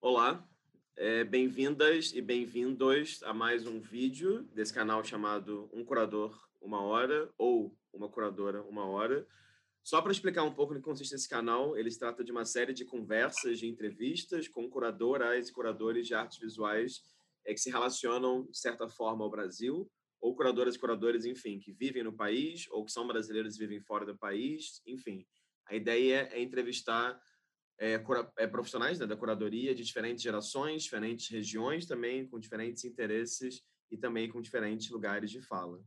Olá, é, bem-vindas e bem-vindos a mais um vídeo desse canal chamado Um Curador Uma Hora ou Uma Curadora Uma Hora. Só para explicar um pouco no que consiste esse canal, ele se trata de uma série de conversas, de entrevistas com curadoras e curadores de artes visuais é, que se relacionam, de certa forma, ao Brasil, ou curadoras e curadores, enfim, que vivem no país ou que são brasileiros e vivem fora do país, enfim. A ideia é entrevistar é, é, profissionais né, da curadoria de diferentes gerações, diferentes regiões também, com diferentes interesses e também com diferentes lugares de fala.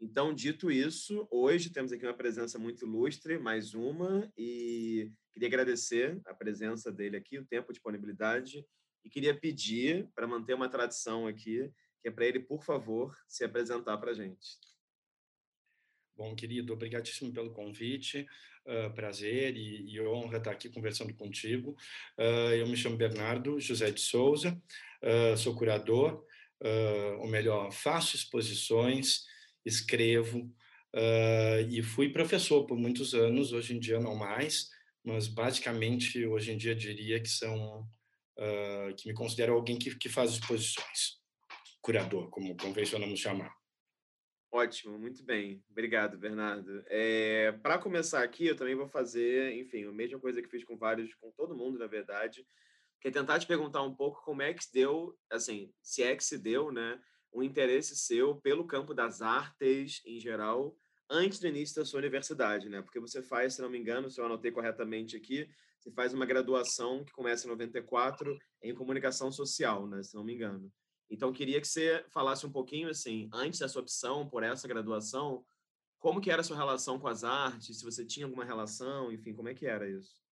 Então, dito isso, hoje temos aqui uma presença muito ilustre, mais uma, e queria agradecer a presença dele aqui, o tempo, disponibilidade, e queria pedir, para manter uma tradição aqui, que é para ele, por favor, se apresentar para a gente. Bom, querido, obrigadíssimo pelo convite. Uh, prazer e, e, honra estar aqui conversando contigo. Uh, eu me chamo Bernardo José de Souza, uh, sou curador, ou melhor, faço exposições, escrevo e fui professor por muitos anos. Hoje em dia não mais, mas basicamente hoje em dia diria que são que me considero alguém que, que faz exposições, curador, como convencionamos chamar. Ótimo, muito bem. Obrigado, Bernardo. É, para começar aqui, eu também vou fazer, enfim, a mesma coisa que fiz com vários, com todo mundo, na verdade, que é tentar te perguntar um pouco como é que se deu, assim, se é que se deu, né, um interesse seu pelo campo das artes em geral, antes do início da sua universidade, né? Porque você faz, se não me engano, se eu anotei corretamente aqui, você faz uma graduação que começa em 94 em comunicação social, né, se não me engano. Então, queria que você falasse um pouquinho, assim, antes da sua opção por essa graduação, como que era a sua relação com as artes, se você tinha alguma relação, enfim, como é que era isso?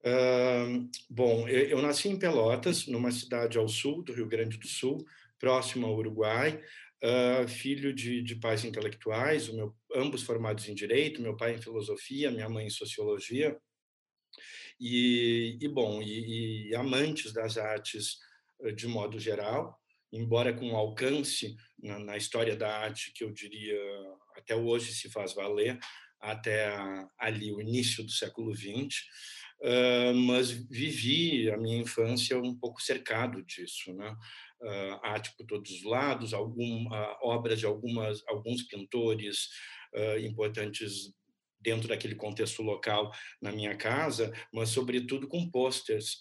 Uh, bom, eu, eu, nasci em Pelotas, numa cidade ao sul do Rio Grande do Sul, próximo ao Uruguai, uh, filho de, de, pais intelectuais, meu, ambos formados em Direito, meu pai em Filosofia, minha mãe em Sociologia, e, e bom, e, e amantes das artes de modo geral, embora com alcance na, na, história da arte que eu diria até hoje se faz valer, até a, ali o início do século XX, uh, mas vivi a minha infância um pouco cercado disso, né? Uh, arte por todos os lados, algum, uh, obras de algumas, alguns pintores importantes dentro daquele contexto local na minha casa, mas sobretudo com posters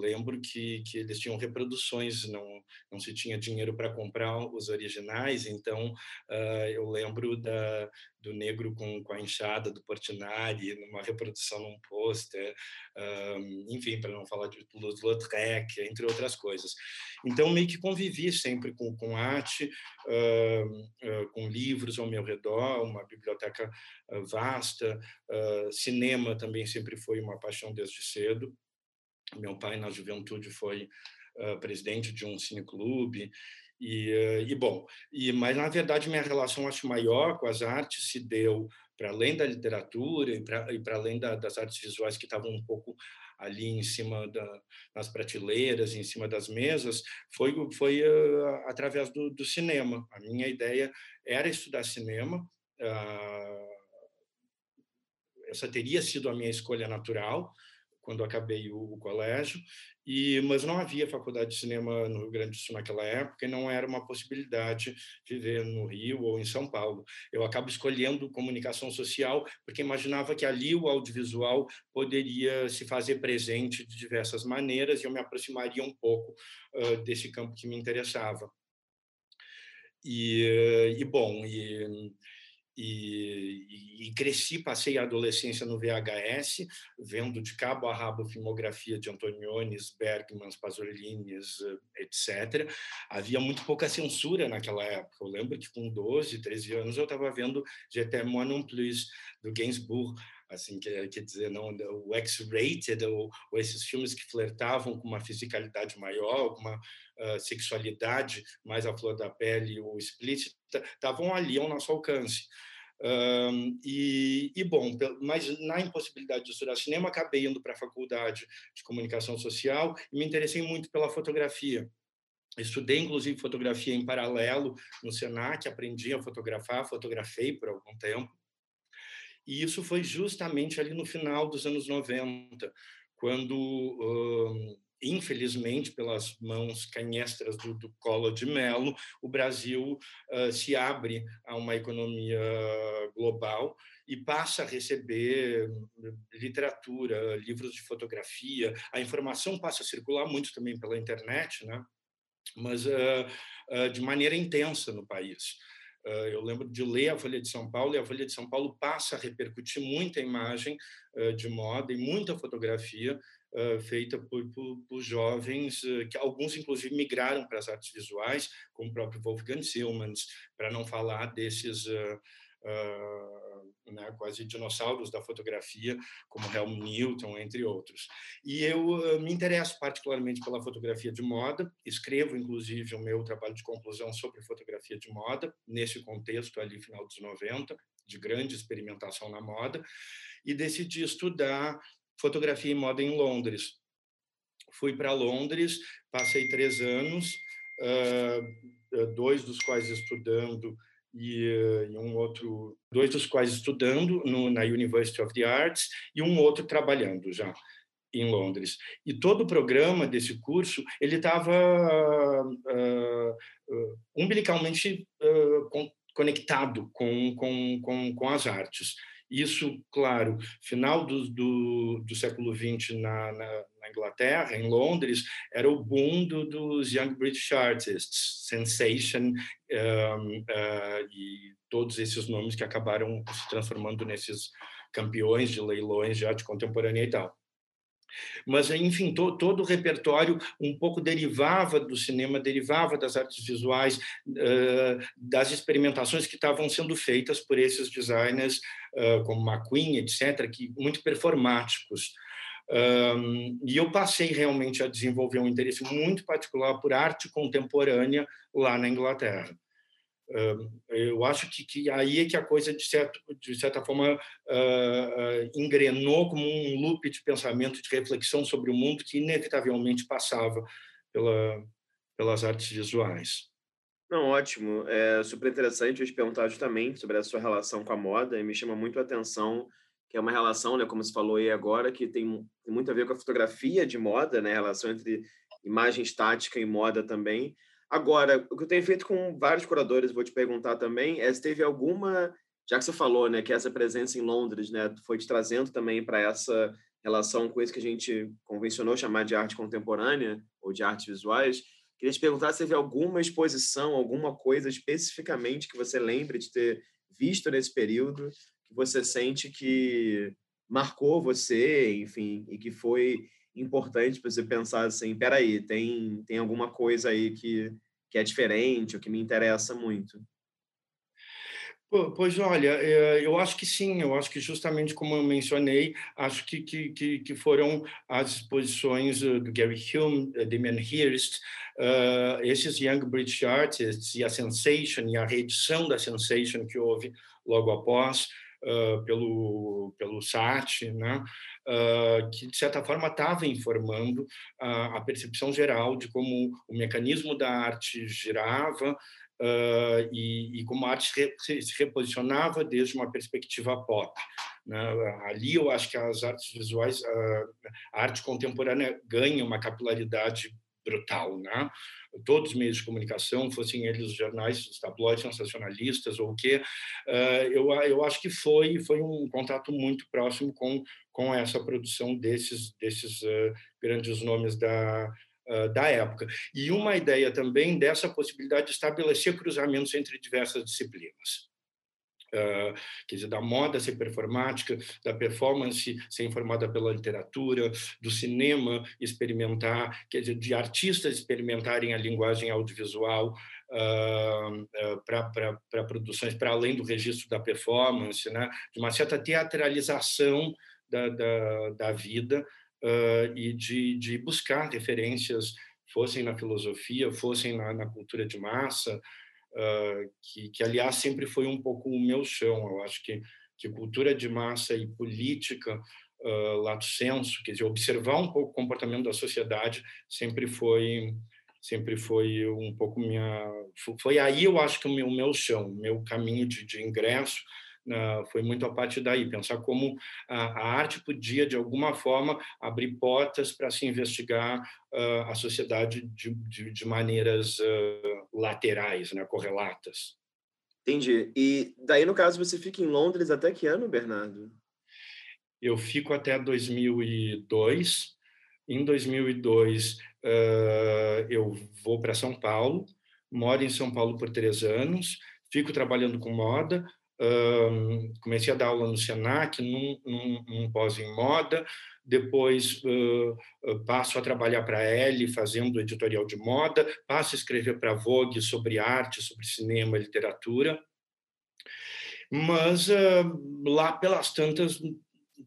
Lembro que, que eles tinham reproduções, não, não se tinha dinheiro para comprar os originais, então uh, eu lembro da, do negro com, com a enxada do Portinari, numa reprodução num pôster, uh, enfim, para não falar de Toulouse-Lautrec, entre outras coisas. Então, meio que convivi sempre com, com arte, com livros ao meu redor, uma biblioteca vasta, cinema também sempre foi uma paixão desde cedo. Meu pai, na juventude, foi uh, presidente de um cineclube. E, uh, e bom, e, mas na verdade minha relação acho maior com as artes se deu para além da literatura e para além da, das artes visuais que estavam um pouco ali em cima da, nas prateleiras, em cima das mesas, foi, foi uh, através do, do, cinema. A minha ideia era estudar cinema. Uh, essa teria sido a minha escolha natural, quando acabei o, o, colégio, e mas não havia faculdade de cinema no Rio Grande do Sul naquela época e não era uma possibilidade viver no Rio ou em São Paulo. Eu acabo escolhendo comunicação social porque imaginava que ali o audiovisual poderia se fazer presente de diversas maneiras e eu me aproximaria um pouco uh, desse campo que me interessava. E, e bom, e e, e, cresci, passei a adolescência no VHS, vendo de cabo a rabo filmografia de Antoniones, Bergmans, Pasolini's, etc. Havia muito pouca censura naquela época. Eu lembro que com 12, 13 anos eu estava vendo J'étais moi non plus, do Gainsbourg, assim, quer, quer dizer, não, o X-rated, ou, ou, esses filmes que flertavam com uma fisicalidade maior, com uma uh, sexualidade mais à flor da pele ou explícita, estavam ali ao nosso alcance. Um, e, e, bom, mas na impossibilidade de estudar cinema, acabei indo para a faculdade de comunicação social e me interessei muito pela fotografia. Estudei, inclusive, fotografia em paralelo no Senac, aprendi a fotografar, fotografei por algum tempo. E isso foi justamente ali no final dos anos 90, quando infelizmente, pelas mãos canhestras do, do Collor de Mello, o Brasil uh, se abre a uma economia global e passa a receber literatura, livros de fotografia, a informação passa a circular muito também pela internet, né? mas uh, uh, de maneira intensa no país. Eu lembro de ler a Folha de São Paulo e a Folha de São Paulo passa a repercutir muita imagem de moda e muita fotografia uh, feita por, por, por jovens, que alguns inclusive migraram para as artes visuais, como o próprio Wolfgang Silmans, para não falar desses uh, né, quase dinossauros da fotografia, como Helmut Newton, entre outros. E eu me interesso particularmente pela fotografia de moda, escrevo inclusive o meu trabalho de conclusão sobre fotografia de moda, nesse contexto ali, final dos 90, de grande experimentação na moda, e decidi estudar fotografia e moda em Londres. Fui para Londres, passei três anos, dois dos quais estudando e, um outro, dois dos quais estudando no, na University of the Arts e um outro trabalhando já em Londres. E todo o programa desse curso ele estava uh, uh, umbilicalmente uh, com, conectado com, com, com, com as artes. Isso, claro, final do, do, do século XX na, na, na, Inglaterra, em Londres, era o boom do, dos Young British Artists, Sensation um, uh, e todos esses nomes que acabaram se transformando nesses campeões de leilões de arte contemporânea e tal. Mas, enfim, to, todo o repertório um pouco derivava do cinema, derivava das artes visuais, uh, das experimentações que estavam sendo feitas por esses designers, uh, como McQueen, etc., que muito performáticos. Um, e eu passei realmente a desenvolver um interesse muito particular por arte contemporânea lá na Inglaterra eu acho que, que, aí é que a coisa, de, certo, de certa forma, uh, engrenou como um loop de pensamento, de reflexão sobre o mundo que inevitavelmente passava pela, pelas artes visuais. Não, ótimo. É super interessante eu te perguntar justamente sobre a sua relação com a moda e me chama muito a atenção que é uma relação, né, como você falou aí agora, que tem muito a ver com a fotografia de moda, né, a relação entre imagem estática e moda também. Agora, o que eu tenho feito com vários curadores, vou te perguntar também, é se teve alguma, já que você falou, né, que essa presença em Londres, né, foi te trazendo também para essa relação com isso que a gente convencionou chamar de arte contemporânea ou de artes visuais. Queria te perguntar se teve alguma exposição, alguma coisa especificamente que você lembre de ter visto nesse período, que você sente que marcou você, enfim, e que foi importante para você pensar assim, peraí, tem, tem alguma coisa aí que, que é diferente, ou que me interessa muito. Pois olha, eh, eu acho que sim, eu acho que justamente como eu mencionei, acho que, que, que foram as exposições do Gary Hume, Damien Hirst, uh, esses Young British Artists e a Sensation e a reedição da Sensation que houve logo após, uh, pelo, pelo SAT, né? Uh, que, de certa forma, estava informando a, a, percepção geral de como o mecanismo da arte girava uh, e, e, como a arte se, se, reposicionava desde uma perspectiva pop. Né? Ali, eu acho que as artes visuais, a arte contemporânea ganha uma capilaridade brutal, né? Todos os meios de comunicação, fossem eles os jornais, os tabloides sensacionalistas ou o quê, eu, eu acho que foi foi um contato muito próximo com com essa produção desses desses grandes nomes da da época. E uma ideia também dessa possibilidade de estabelecer cruzamentos entre diversas disciplinas. Uh, quer dizer, da moda ser performática, da performance ser informada pela literatura, do cinema experimentar, quer dizer, de artistas experimentarem a linguagem audiovisual uh, uh, para produções para além do registro da performance, né? de uma certa teatralização da, da, da vida e de, de buscar referências, fossem na filosofia, fossem na, na cultura de massa, uh, que, que, aliás, sempre foi um pouco o meu chão. Eu acho que, que cultura de massa e política, uh, lato senso, quer dizer, observar um pouco o comportamento da sociedade sempre foi sempre foi um pouco minha foi aí eu acho que o meu, meu chão meu caminho de, de ingresso uh, foi muito a partir daí, pensar como a, arte podia, de alguma forma, abrir portas para se investigar uh, a sociedade de, de, de maneiras laterais, né, correlatas. Entendi. E daí, no caso, você fica em Londres até que ano, Bernardo? Eu fico até 2002. Em 2002, uh, eu vou para São Paulo, moro em São Paulo por três anos, fico trabalhando com moda, uh, comecei a dar aula no Senac, num, num, num pós em moda, depois uh, passo a trabalhar para a Elle, fazendo editorial de moda, passo a escrever para Vogue sobre arte, sobre cinema literatura, mas uh, lá pelas tantas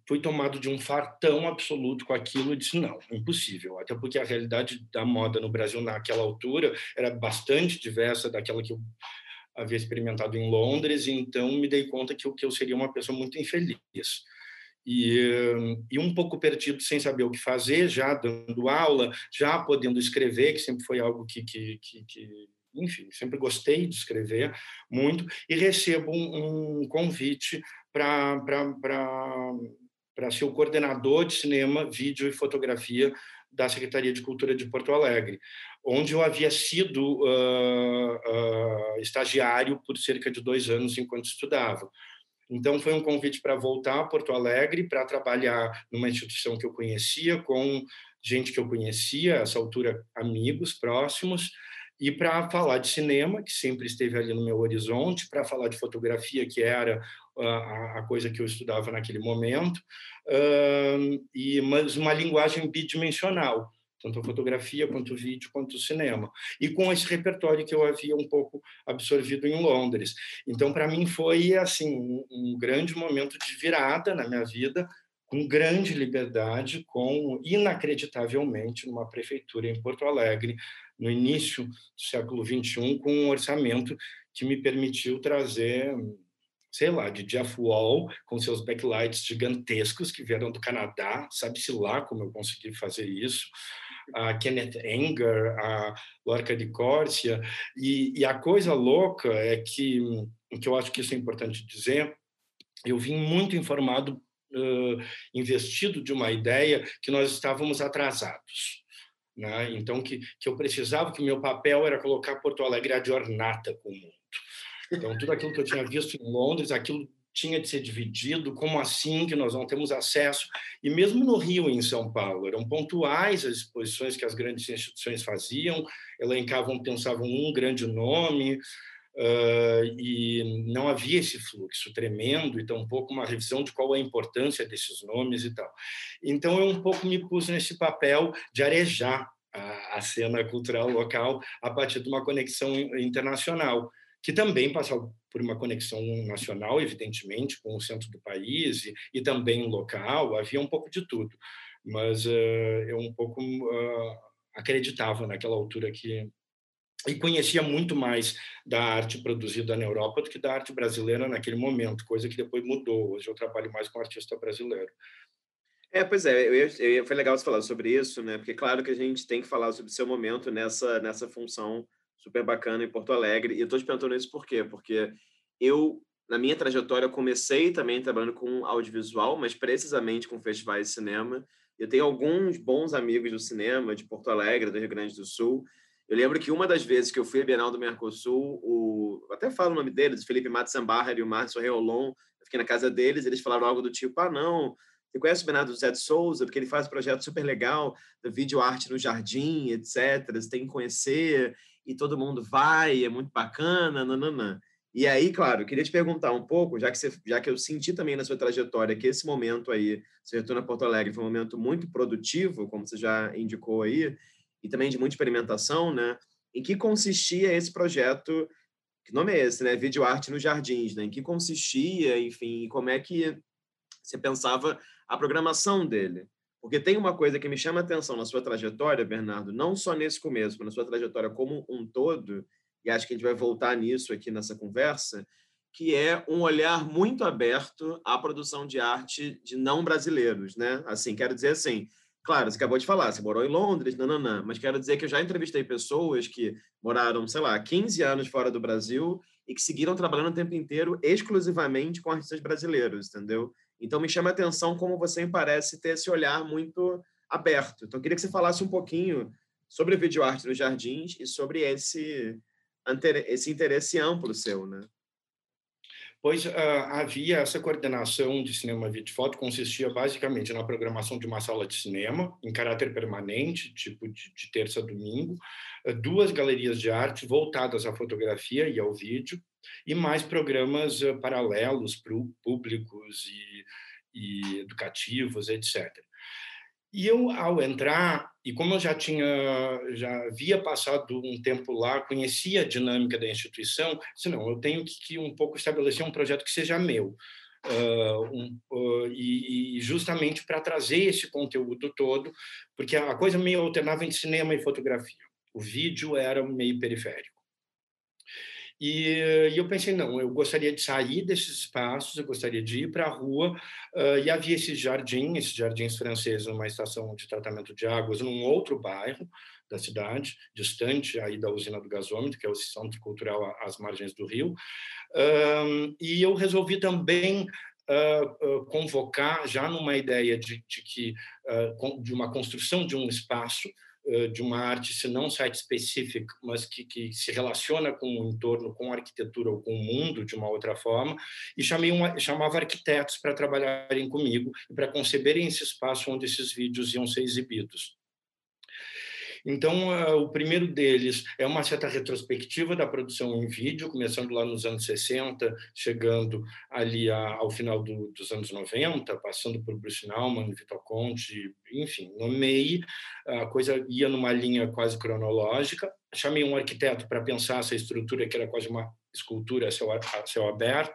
fui tomado de um fartão absoluto com aquilo e disse não, impossível, até porque a realidade da moda no Brasil naquela altura era bastante diversa daquela que eu havia experimentado em Londres, então me dei conta que eu, que eu seria uma pessoa muito infeliz. E, e, um pouco perdido, sem saber o que fazer, já dando aula, já podendo escrever, que sempre foi algo que, que, que, que enfim, sempre gostei de escrever muito, e recebo um, um convite para ser o coordenador de cinema, vídeo e fotografia da Secretaria de Cultura de Porto Alegre, onde eu havia sido uh, uh, estagiário por cerca de dois anos enquanto estudava. Então, foi um convite para voltar a Porto Alegre, para trabalhar numa instituição que eu conhecia, com gente que eu conhecia, essa altura, amigos próximos, e para falar de cinema, que sempre esteve ali no meu horizonte, para falar de fotografia, que era a, coisa que eu estudava naquele momento, uh, e mas uma linguagem bidimensional, tanto a fotografia quanto o vídeo quanto o cinema e com esse repertório que eu havia um pouco absorvido em Londres. Então para mim foi assim um, um, grande momento de virada na minha vida com grande liberdade com inacreditavelmente numa prefeitura em Porto Alegre no início do século 21 com um orçamento que me permitiu trazer sei lá, de Jeff Wall, com seus backlights gigantescos que vieram do Canadá, sabe-se lá como eu consegui fazer isso, a Kenneth Anger, a Lorca de Córcia, e, e, a coisa louca é que, que eu acho que isso é importante dizer, eu vim muito informado, uh, investido de uma ideia que nós estávamos atrasados. Né? Então, que, que eu precisava, que meu papel era colocar Porto Alegre a jornata com o mundo. Então, tudo aquilo que eu tinha visto em Londres, aquilo tinha de ser dividido, como assim que nós não temos acesso? E mesmo no Rio e em São Paulo, eram pontuais as exposições que as grandes instituições faziam, elencavam, pensavam um grande nome, uh, e não havia esse fluxo tremendo, e tampouco uma revisão de qual é a importância desses nomes e tal. Então, eu um pouco me pus nesse papel de arejar a, a cena cultural local a partir de uma conexão internacional que também passou por uma conexão nacional, evidentemente, com o centro do país e, e também local, havia um pouco de tudo. Mas uh, eu um pouco uh, acreditava naquela altura que e conhecia muito mais da arte produzida na Europa do que da arte brasileira naquele momento, coisa que depois mudou. Hoje eu trabalho mais com artista brasileiro. É, pois é, eu eu foi legal você falar sobre isso, né? Porque claro que a gente tem que falar sobre o seu momento nessa nessa função super bacana em Porto Alegre. E eu estou te perguntando isso por quê? Porque eu, na minha trajetória, comecei também trabalhando com audiovisual, mas precisamente com festivais de cinema. Eu tenho alguns bons amigos do cinema de Porto Alegre, do Rio Grande do Sul. Eu lembro que uma das vezes que eu fui à Bienal do Mercosul, o, até falo o nome deles, Felipe Matsambarra e o Márcio Reolon, eu fiquei na casa deles, eles falaram algo do tipo, ah, não, você conhece o Bernardo Zé de Souza, porque ele faz um projeto super legal da vídeo arte no jardim, etc. Você tem que conhecer e todo mundo vai, é muito bacana, nananã. E aí, claro, queria te perguntar um pouco, já que, você, já que eu senti também na sua trajetória que esse momento aí, você retorno a Porto Alegre, foi um momento muito produtivo, como você já indicou aí, e também de muita experimentação, né? Em que consistia esse projeto, que nome é esse, né? Vídeo Arte nos Jardins, né? Em que consistia, enfim, como é que você pensava a programação dele? Porque tem uma coisa que me chama a atenção na sua trajetória, Bernardo, não só nesse começo, mas na sua trajetória como um todo, e acho que a gente vai voltar nisso aqui nessa conversa, que é um olhar muito aberto à produção de arte de não brasileiros, né? Assim, quero dizer assim, claro, você acabou de falar, você morou em Londres, nananã, mas quero dizer que eu já entrevistei pessoas que moraram, sei lá, 15 anos fora do Brasil e que seguiram trabalhando o tempo inteiro exclusivamente com artistas brasileiros, entendeu? Então me chama a atenção como você me parece ter esse olhar muito aberto. Então queria que você falasse um pouquinho sobre videoarte nos jardins e sobre esse esse interesse amplo seu, né? pois uh, havia essa coordenação de cinema, vídeo foto, consistia basicamente na programação de uma sala de cinema, em caráter permanente, tipo de, de terça a domingo, uh, duas galerias de arte voltadas à fotografia e ao vídeo, e mais programas uh, paralelos públicos e, e educativos, etc. E eu, ao entrar, e como eu já tinha, já havia passado um tempo lá, conhecia a dinâmica da instituição, disse, não, eu tenho que, que um pouco estabelecer um projeto que seja meu. Uh, um, uh, e, e, justamente para trazer esse conteúdo todo, porque a coisa meio alternava entre cinema e fotografia. O vídeo era meio periférico. E, e, eu pensei, não, eu gostaria de sair desses espaços, eu gostaria de ir para a rua, uh, e havia esse jardim, esses jardins franceses, numa estação de tratamento de águas, num outro bairro da cidade, distante aí da usina do gasômetro, que é o centro cultural às margens do rio, e eu resolvi também Uh, uh, convocar já numa ideia de, de que uh, de uma construção de um espaço de uma arte, se não site específica, mas que, que, se relaciona com o entorno, com a arquitetura ou com o mundo de uma outra forma, e chamei uma, chamava arquitetos para trabalharem comigo e para conceberem esse espaço onde esses vídeos iam ser exibidos. Então, uh, o primeiro deles é uma certa retrospectiva da produção em vídeo, começando lá nos anos 60, chegando ali ao final do, dos anos 90, passando por Bruce Nauman, Vitor Conte, enfim, no meio, a coisa ia numa linha quase cronológica. Chamei um arquiteto para pensar essa estrutura, que era quase uma escultura a céu, a céu aberto.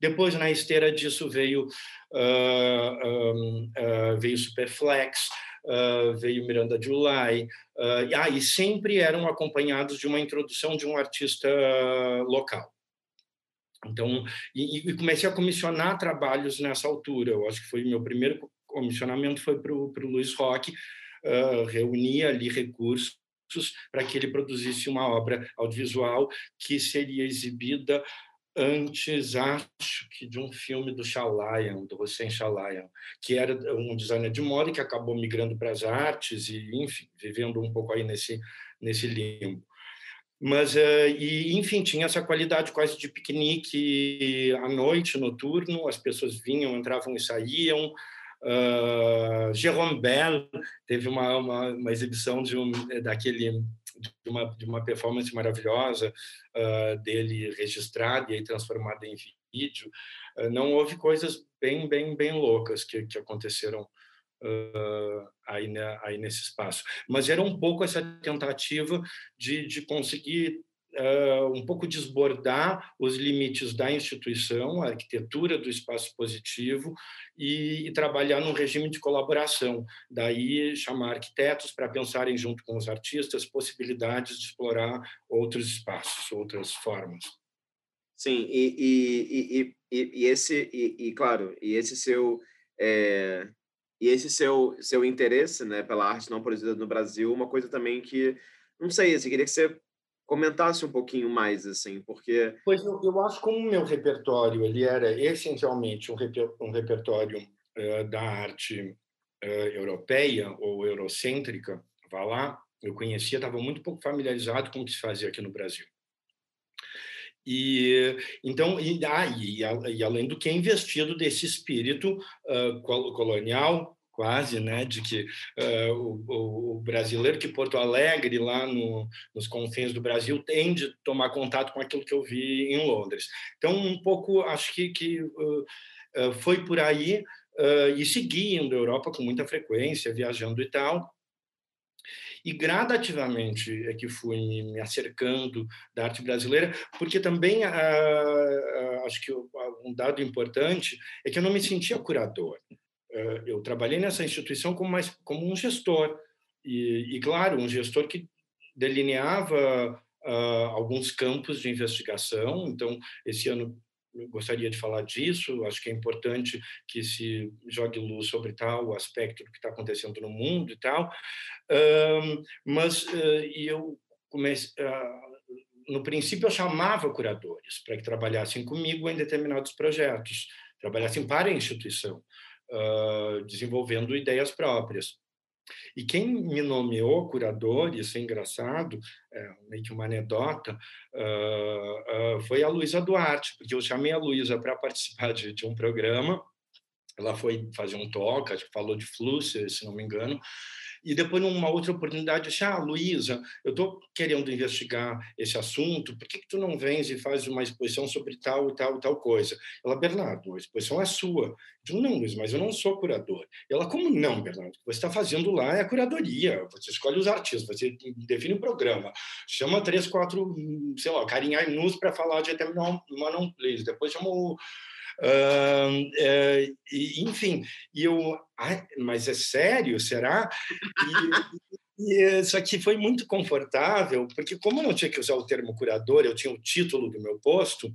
Depois, na esteira disso, veio, uh, um, uh, veio Superflex, uh, veio Miranda July, uh, ah, e sempre eram acompanhados de uma introdução de um artista local. Então, e, e, comecei a comissionar trabalhos nessa altura. Eu acho que foi meu primeiro comissionamento foi para o Luiz Roque, uh, reunir ali recursos para que ele produzisse uma obra audiovisual que seria exibida antes, acho que de um filme do Chalayan, do Hossein Chalayan, que era um designer de moda que acabou migrando para as artes e, enfim, vivendo um pouco aí nesse, nesse limbo. Mas, uh, e, enfim, tinha essa qualidade quase de piquenique à noite, noturno, as pessoas vinham, entravam e saíam, Uh, Jérôme Bell teve uma, uma, uma exibição de um, daquele de uma, de uma performance maravilhosa uh, dele registrada e transformada em vídeo. Uh, não houve coisas bem bem bem loucas que, que aconteceram uh, aí, né, aí nesse espaço, mas era um pouco essa tentativa de, de conseguir uh, um pouco desbordar os limites da instituição, a arquitetura do espaço positivo e, e trabalhar num regime de colaboração. Daí chamar arquitetos para pensarem junto com os artistas possibilidades de explorar outros espaços, outras formas. Sim, e, e, e, e, esse e, claro, e esse seu é, e esse seu seu interesse, né, pela arte não produzida no Brasil, uma coisa também que não sei, assim, queria que você comentasse um pouquinho mais, assim, porque... Pois eu, eu acho como o meu repertório ele era essencialmente um, reper, um repertório uh, da arte uh, europeia ou eurocêntrica, vá lá, eu conhecia, estava muito pouco familiarizado com o que se fazia aqui no Brasil. E então, e, ah, e, e além do que é investido desse espírito uh, colonial quase, né, de que uh, o, o, brasileiro que Porto Alegre, lá no, nos confins do Brasil, tem de tomar contato com aquilo que eu vi em Londres. Então, um pouco, acho que, que uh, foi por aí, uh, e segui indo à Europa com muita frequência, viajando e tal, e gradativamente é que fui me acercando da arte brasileira, porque também acho que um dado importante é que eu não me sentia curador. Eh, eu trabalhei nessa instituição como, mais, como um gestor, e, e claro, um gestor que delineava uh, alguns campos de investigação. Então, esse ano gostaria de falar disso. Acho que é importante que se jogue luz sobre tal aspecto do que está acontecendo no mundo e tal. mas eu comecei no princípio eu chamava curadores para que trabalhassem comigo em determinados projetos, trabalhassem para a instituição, desenvolvendo ideias próprias. E quem me nomeou curador, isso é engraçado, é meio que uma anedota, uh, uh, foi a Luísa Duarte, porque eu chamei a Luísa para participar de, de, um programa, ela foi fazer um que falou de Flusser, se não me engano, e depois, numa outra oportunidade, eu disse: Ah, Luísa, eu estou querendo investigar esse assunto, por que, que tu não vens e faz uma exposição sobre tal e tal e tal coisa? Ela, Bernardo, a exposição é sua. Eu Não, Luísa, mas eu não sou curador. Ela, como não, Bernardo? O que você está fazendo lá é a curadoria. Você escolhe os artistas, você define o programa, chama três, quatro, sei lá, carinha nus para falar de uma não please. Depois chama o Uh, enfim, e eu, ah, mas é sério, será? E, e, isso aqui foi muito confortável, porque como eu não tinha que usar o termo curador, eu tinha o título do meu posto,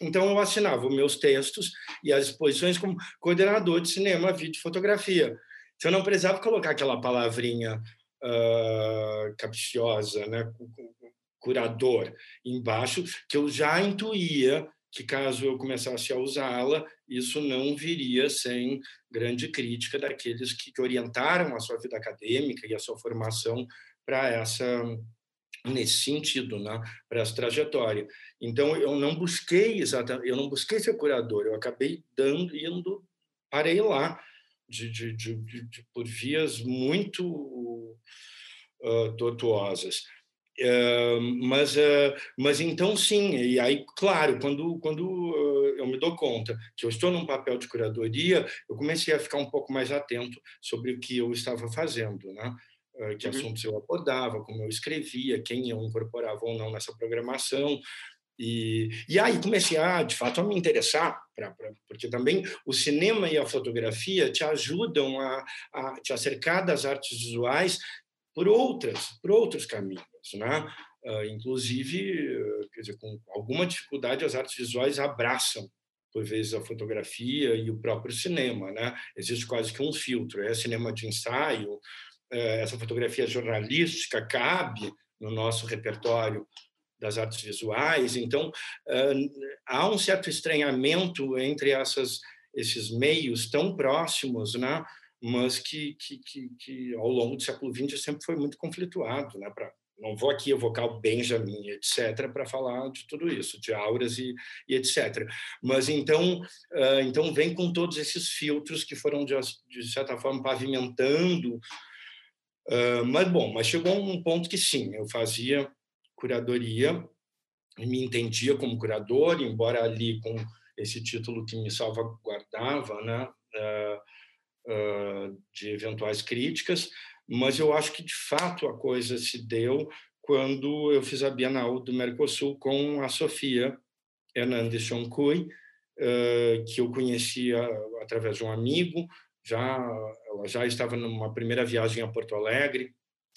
então eu assinava os meus textos e as exposições como coordenador de cinema, vídeo e fotografia. Então eu não precisava colocar aquela palavrinha uh, capciosa, né? curador, embaixo, que eu já intuía que caso eu começasse a usá-la, isso não viria sem grande crítica daqueles que, orientaram a sua vida acadêmica e a sua formação para essa nesse sentido, né, para essa trajetória. Então eu não busquei exatamente, eu não busquei ser curador, eu acabei dando indo parei lá de, de, de, de por vias muito uh, tortuosas mas, uh, mas então sim, e aí, claro, quando, quando uh, eu me dou conta que eu estou num papel de curadoria, eu comecei a ficar um pouco mais atento sobre o que eu estava fazendo, né? Uh, que uhum. assuntos eu abordava, como eu escrevia, quem eu incorporava ou não nessa programação. E, e aí comecei a, de fato, a me interessar, pra, pra, porque também o cinema e a fotografia te ajudam a, a te acercar das artes visuais por outras, por outros caminhos, né? Uh, inclusive, quer dizer, com alguma dificuldade, as artes visuais abraçam por vezes a fotografia e o próprio cinema, né? Existe quase que um filtro, é cinema de ensaio, é, essa fotografia jornalística cabe no nosso repertório das artes visuais, então há um certo estranhamento entre essas esses meios tão próximos, né? mas que, que, que, que, ao longo do século XX sempre foi muito conflituado. Né? Pra, não vou aqui evocar o Benjamin, etc., para falar de tudo isso, de auras e, e etc. Mas então, uh, então vem com todos esses filtros que foram, de, de certa forma, pavimentando. Uh, mas, bom, mas chegou um ponto que sim, eu fazia curadoria, me entendia como curador, embora ali com esse título que me salvaguardava, né? Uh, de eventuais críticas, mas eu acho que de fato a coisa se deu quando eu fiz a Bienal do Mercosul com a Sofia Hernandes Choncuy, que eu conhecia através de um amigo, já ela já estava numa primeira viagem a Porto Alegre,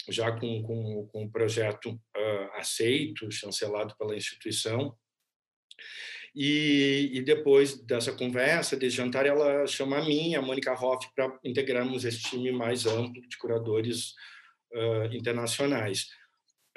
já com, com, com um projeto uh, aceito, chancelado pela instituição, e, e, depois dessa conversa, desse jantar, ela chama a mim, a Mônica Hoff, para integrarmos esse time mais amplo de curadores uh, internacionais.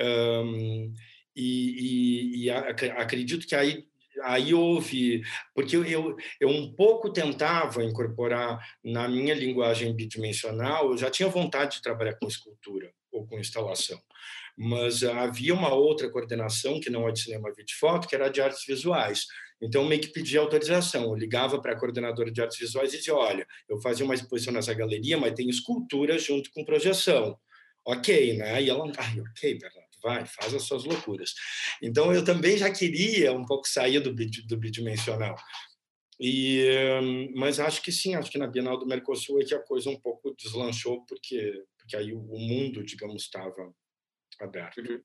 Um, e, e, e acredito que aí aí houve porque eu, eu, eu um pouco tentava incorporar na minha linguagem bidimensional eu já tinha vontade de trabalhar com escultura ou com instalação mas havia uma outra coordenação que não é de cinema, vídeo e foto, que era de artes visuais. Então, meio que pedia autorização. Eu ligava para a coordenadora de artes visuais e dizia: olha, eu fazia uma exposição nessa galeria, mas tem escultura junto com projeção. Ok, né? E ela, ai, ok, Bernardo, vai, faz as suas loucuras. Então, eu também já queria um pouco sair do, do bidimensional. E, mas acho que sim, acho que na Bienal do Mercosul é que a coisa um pouco deslanchou, porque, porque aí o mundo, digamos, estava aberto. Uhum.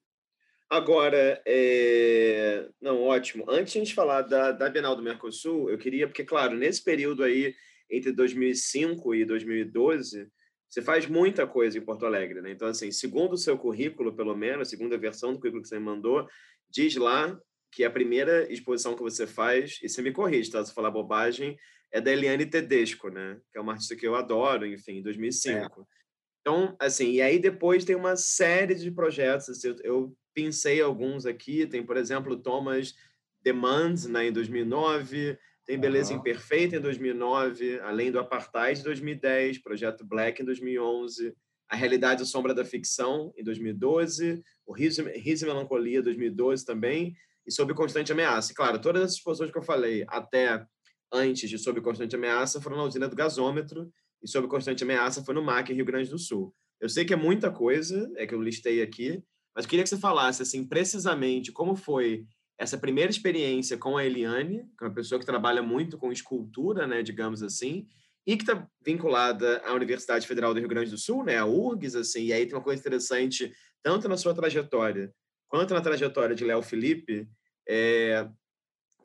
Agora, é... não, ótimo. Antes de a gente falar da, da Bienal do Mercosul, eu queria, porque, claro, nesse período aí, entre 2005 e 2012, você faz muita coisa em Porto Alegre, né? Então, assim, segundo o seu currículo, pelo menos, a segunda versão do currículo que você me mandou, diz lá que a primeira exposição que você faz, e você me corrige, tá? Se falar bobagem, é da Eliane Tedesco, né? Que é uma artista que eu adoro, enfim, em 2005. É. Então, assim, e aí depois tem uma série de projetos. Assim, eu, eu pensei alguns aqui. Tem, por exemplo, Thomas Demands, né, em 2009. Tem Beleza uhum. Imperfeita, em 2009. Além do Apartheid, em 2010. Projeto Black, em 2011. A Realidade e Sombra da Ficção, em 2012. O Riso, Riso e Melancolia, 2012 também. E Sob Constante Ameaça. E, claro, todas as exposições que eu falei até antes de Sob Constante Ameaça foram na usina do gasômetro e Sob Constante Ameaça foi no MAC, Rio Grande do Sul. Eu sei que é muita coisa, é que eu listei aqui, mas queria que você falasse, assim, precisamente como foi essa primeira experiência com a Eliane, que é uma pessoa que trabalha muito com escultura, né, digamos assim, e que está vinculada à Universidade Federal do Rio Grande do Sul, né, a URGS, assim, e aí tem uma coisa interessante, tanto na sua trajetória quanto na trajetória de Léo Felipe, é,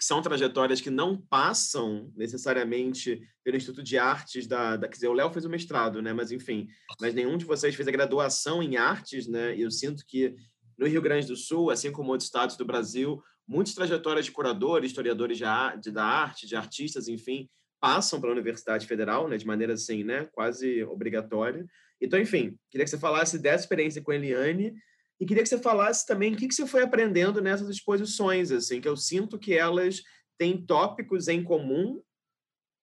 que são trajetórias que não passam necessariamente pelo Instituto de Artes da, da quer dizer, o Léo fez o mestrado, né? Mas enfim, mas nenhum de vocês fez a graduação em artes, né? E eu sinto que no Rio Grande do Sul, assim como outros estados do Brasil, muitas trajetórias de curadores, historiadores de, de da arte, de artistas, enfim, passam pela Universidade Federal, né? De maneira assim, né? Quase obrigatória. Então, enfim, queria que você falasse dessa experiência com a Eliane e queria que você falasse também o que, você foi aprendendo nessas exposições, assim, que eu sinto que elas têm tópicos em comum.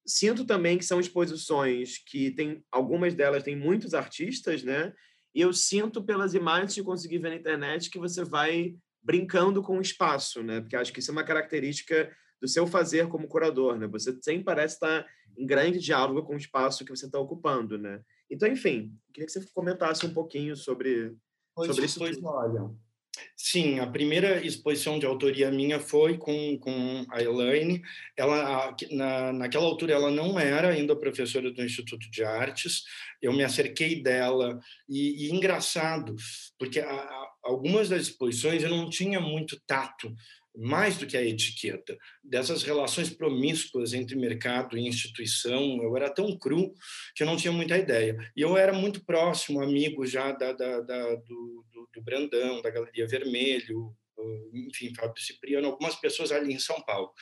Sinto também que são exposições que tem algumas delas têm muitos artistas, né? E eu sinto pelas imagens que consegui ver na internet que você vai brincando com o espaço, né? Porque acho que isso é uma característica do seu fazer como curador, né? Você sempre parece estar em grande diálogo com o espaço que você está ocupando, né? Então, enfim, queria que você comentasse um pouquinho sobre sobre isso pois olha, Sim, a primeira exposição de autoria minha foi com, com a Elaine. Ela, na, naquela altura, ela não era ainda professora do Instituto de Artes. Eu me acerquei dela e, e engraçado, porque a, a, algumas das exposições eu não tinha muito tato mais do que a etiqueta, dessas relações promíscuas entre mercado e instituição. Eu era tão cru que eu não tinha muita ideia. E eu era muito próximo, amigo já da, da, da do, do, do Brandão, da Galeria Vermelho, enfim, Fábio Cipriano, algumas pessoas ali em São Paulo.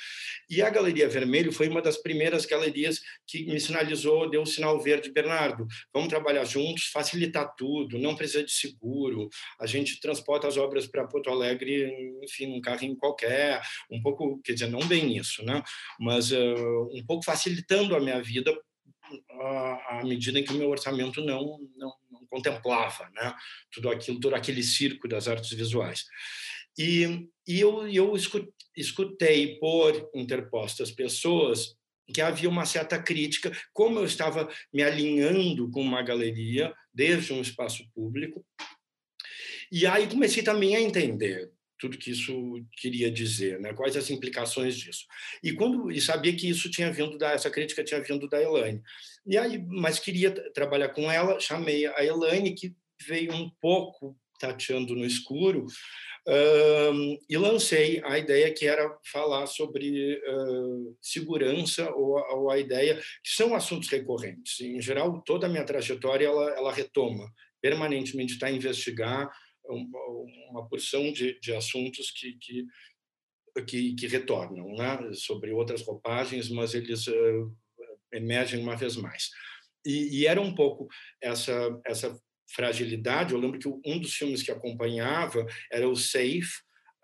E a Galeria Vermelho foi uma das primeiras galerias que me sinalizou, deu o sinal verde, Bernardo, vamos trabalhar juntos, facilitar tudo, não precisa de seguro, a gente transporta as obras para Porto Alegre, enfim, num carrinho qualquer, um pouco, quer dizer, não bem isso, né? mas uh, um pouco facilitando a minha vida à medida em que o meu orçamento não, não, não contemplava né? tudo aquilo, todo aquele circo das artes visuais. E, e eu, eu escutei por interpostas pessoas que havia uma certa crítica, como eu estava me alinhando com uma galeria desde um espaço público. E aí comecei também a entender tudo que isso queria dizer, né? Quais as implicações disso? E quando e sabia que isso tinha vindo da essa crítica tinha vindo da Elaine. E aí, mas queria trabalhar com ela, chamei a Elaine que veio um pouco tateando no escuro, um, e lancei a ideia que era falar sobre uh, segurança ou, ou, a ideia que são assuntos recorrentes. Em geral, toda a minha trajetória ela, ela retoma permanentemente está a investigar uma, uma porção de, de assuntos que, que que, que, retornam, né? sobre outras roupagens, mas eles uh, emergem uma vez mais. E, e, era um pouco essa essa fragilidade. Eu lembro que um dos filmes que acompanhava era o Safe,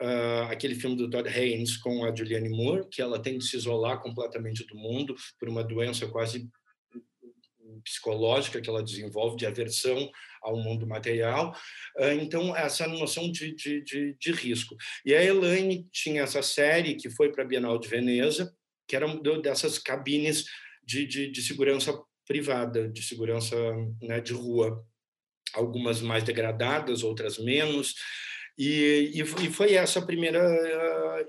uh, aquele filme do Todd Haynes com a Julianne Moore, que ela tem de se isolar completamente do mundo por uma doença quase psicológica que ela desenvolve de aversão ao mundo material. Uh, então, essa noção de, de, de, de, risco. E a Elaine tinha essa série que foi para a Bienal de Veneza, que era dessas cabines de, de, de segurança privada, de segurança né, de rua algumas mais degradadas, outras menos. E, e, foi essa a primeira uh,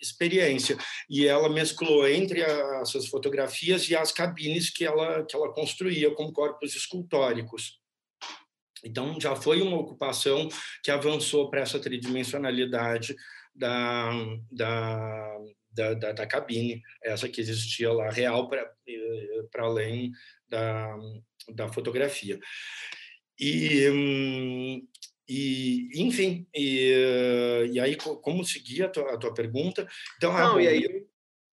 experiência. E ela mesclou entre a, fotografias e as cabines que ela, que ela construía como corpos escultóricos. Então, já foi uma ocupação que avançou para essa tridimensionalidade da, da, da, da, da cabine, essa que existia lá, real para eh, além da, da fotografia. E, hum, e enfim, e, e aí, como seguir a tua, a tua pergunta? Então, ah, Não, ah, e aí,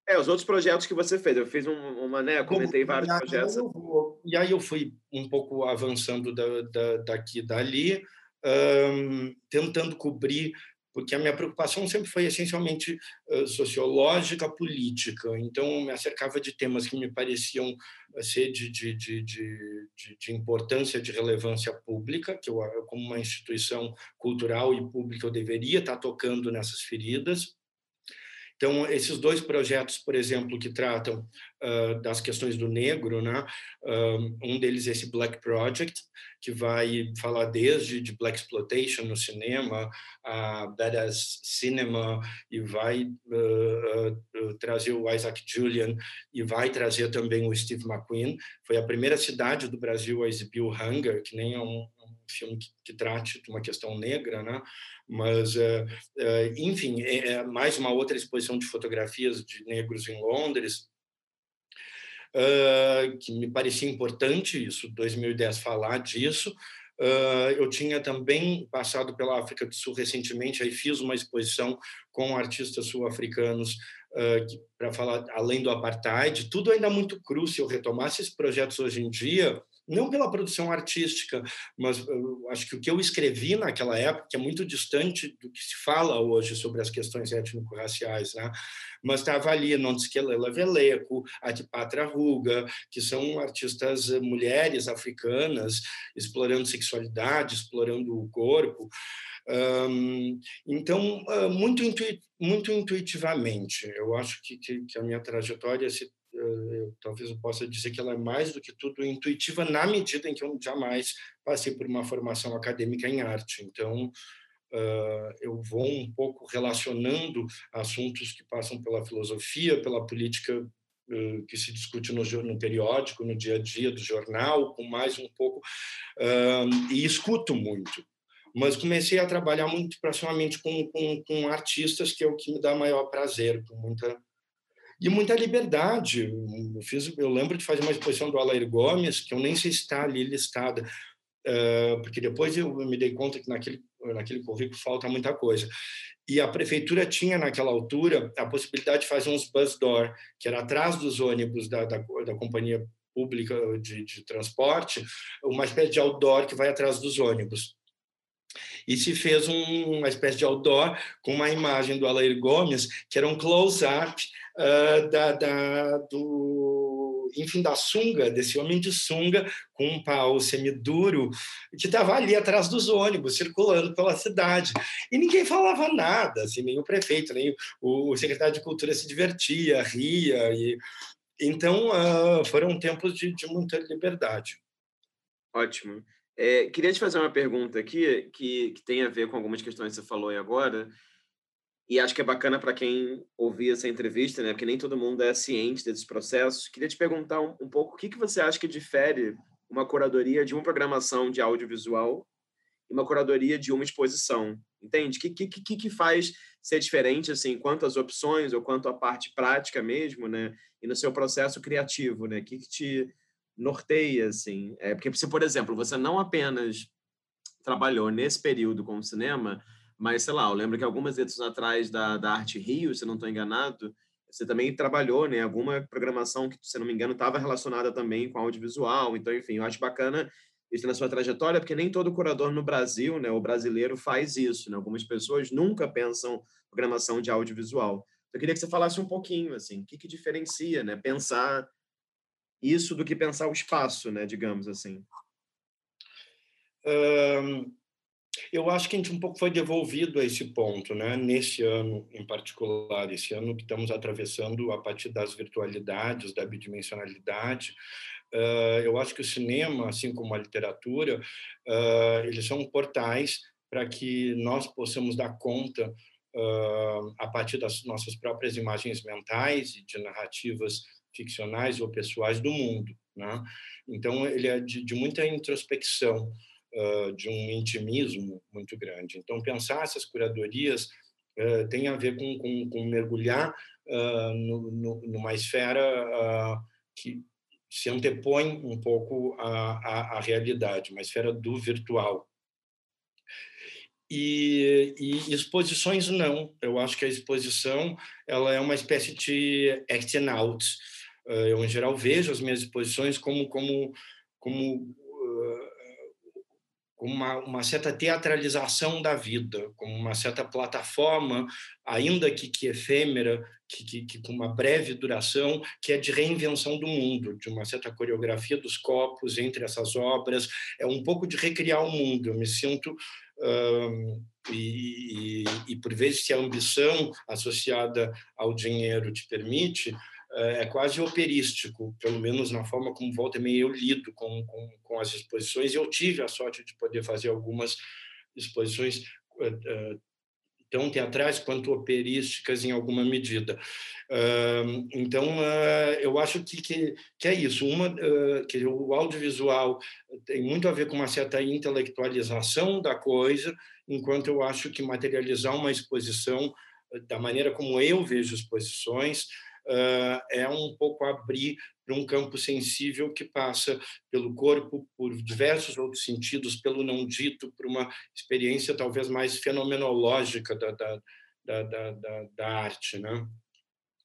é, os outros projetos que você fez. Eu fiz um, uma, né? Comentei vários projetos. Eu, e aí eu fui um pouco avançando da, da, daqui e dali, um, tentando cobrir porque a minha preocupação sempre foi essencialmente sociológica, política. Então, me acercava de temas que me pareciam ser de, de, de, de, de importância, de relevância pública, que eu, como uma instituição cultural e pública, eu deveria estar tocando nessas feridas. Então, esses dois projetos, por exemplo, que tratam uh, das questões do negro, né? Uh, um deles é esse Black Project, que vai falar desde de Black Exploitation no cinema, a Badass Cinema, e vai uh, trazer o Isaac Julian, e vai trazer também o Steve McQueen. Foi a primeira cidade do Brasil a exibir o Hunger, que nem é um filme que, que trate de uma questão negra, né? Mas, uh, uh, enfim, é, é, mais uma outra exposição de fotografias de negros em Londres, uh, que me parecia importante, isso, 2010, falar disso. eu tinha também passado pela África do Sul recentemente, aí fiz uma exposição com artistas sul-africanos para falar além do apartheid. Tudo ainda muito cru. Se eu retomasse esses projetos hoje em dia, não pela produção artística, mas acho que o que eu escrevi naquela época é muito distante do que se fala hoje sobre as questões étnico-raciais, né? mas estava ali Nontskelela Veleco, Atipatra Ruga, que são artistas eh, mulheres africanas explorando sexualidade, explorando o corpo. Então, ah, muito, intuit, muito intuitivamente, eu acho que, que, que a minha trajetória se eu, talvez eu possa dizer que ela é mais do que tudo intuitiva na medida em que eu jamais passei por uma formação acadêmica em arte. Então, uh, eu vou um pouco relacionando assuntos que passam pela filosofia, pela política uh, que se discute no, no, periódico, no dia a dia do jornal, com mais um pouco, uh, e escuto muito. Mas comecei a trabalhar muito proximamente com, com, com artistas, que é o que me dá maior prazer, com muita e muita liberdade. Eu, fiz, eu lembro de fazer uma exposição do Alair Gomes, que eu nem sei se está ali listada, uh, porque depois eu me dei conta que naquele, naquele currículo falta muita coisa. E a prefeitura tinha, naquela altura, a possibilidade de fazer uns bus door, que era atrás dos ônibus da, da, da companhia pública de, de transporte, uma espécie de outdoor que vai atrás dos ônibus e se fez um, uma espécie de outdoor com uma imagem do Alair Gomes, que era um close-up uh, da, da, do, enfim, da sunga, desse homem de sunga com um pau semiduro, que estava ali atrás dos ônibus, circulando pela cidade. E ninguém falava nada, assim, nem o prefeito, nem o, o secretário de Cultura se divertia, ria. E, então, uh, foram tempos de, de muita liberdade. Ótimo. É, queria te fazer uma pergunta aqui que, que tem a ver com algumas questões que você falou aí agora, e acho que é bacana para quem ouvir essa entrevista, né? Porque nem todo mundo é ciente desses processos. Queria te perguntar um, um pouco o que, que você acha que difere uma curadoria de uma programação de audiovisual e uma curadoria de uma exposição, entende? O que, que, que, que faz ser diferente, assim, quanto às opções ou quanto à parte prática mesmo, né? E no seu processo criativo, né? O que, que te norteia, assim? É, porque, se, por exemplo, você não apenas trabalhou nesse período com o cinema, mas, sei lá, eu lembro que algumas edições atrás da, da Arte Rio, se não estou enganado, você também trabalhou, né? Alguma programação que, se não me engano, estava relacionada também com audiovisual. Então, enfim, eu acho bacana isso na sua trajetória, porque nem todo curador no Brasil, né, o brasileiro, faz isso. Né? Algumas pessoas nunca pensam programação de audiovisual. Eu queria que você falasse um pouquinho, assim, o que, que diferencia, né? Pensar isso do que pensar o espaço, né? Digamos assim. Um, eu acho que a gente um pouco foi devolvido a esse ponto, né? Nesse ano em particular, esse ano que estamos atravessando a partir das virtualidades, da bidimensionalidade, uh, eu acho que o cinema, assim como a literatura, uh, eles são portais para que nós possamos dar conta uh, a partir das nossas próprias imagens mentais e de narrativas ficcionais ou pessoais do mundo, né? Então ele é de, de muita introspecção uh, de um intimismo muito grande. Então, pensar essas curadorias uh, tem a ver com, com, com mergulhar uh, no, no, numa esfera que se antepõe um pouco à, à, à realidade, uma esfera do virtual. e, e, exposições não. Eu acho que a exposição ela é uma espécie de acting out. Eh, eu, em geral, vejo as minhas exposições como, como, como como uma, uma, certa teatralização da vida, como uma certa plataforma, ainda que, que efêmera, que, que, que, com uma breve duração, que é de reinvenção do mundo, de uma certa coreografia dos corpos entre essas obras, é um pouco de recriar o mundo. Eu me sinto um, e, e, e, por vezes se a ambição associada ao dinheiro te permite, é quase operístico, pelo menos na forma como volta e meia eu lido com, com, com as exposições. Eu tive a sorte de poder fazer algumas exposições uh, tão teatrais quanto operísticas em alguma medida. Então, uh, eu acho que, que, que, é isso. Uma, que o audiovisual tem muito a ver com uma certa intelectualização da coisa, enquanto eu acho que materializar uma exposição da maneira como eu vejo exposições, uh, é um pouco abrir para um campo sensível que passa pelo corpo, por diversos outros sentidos, pelo não dito, por uma experiência talvez mais fenomenológica da, da, da, da, da arte, né?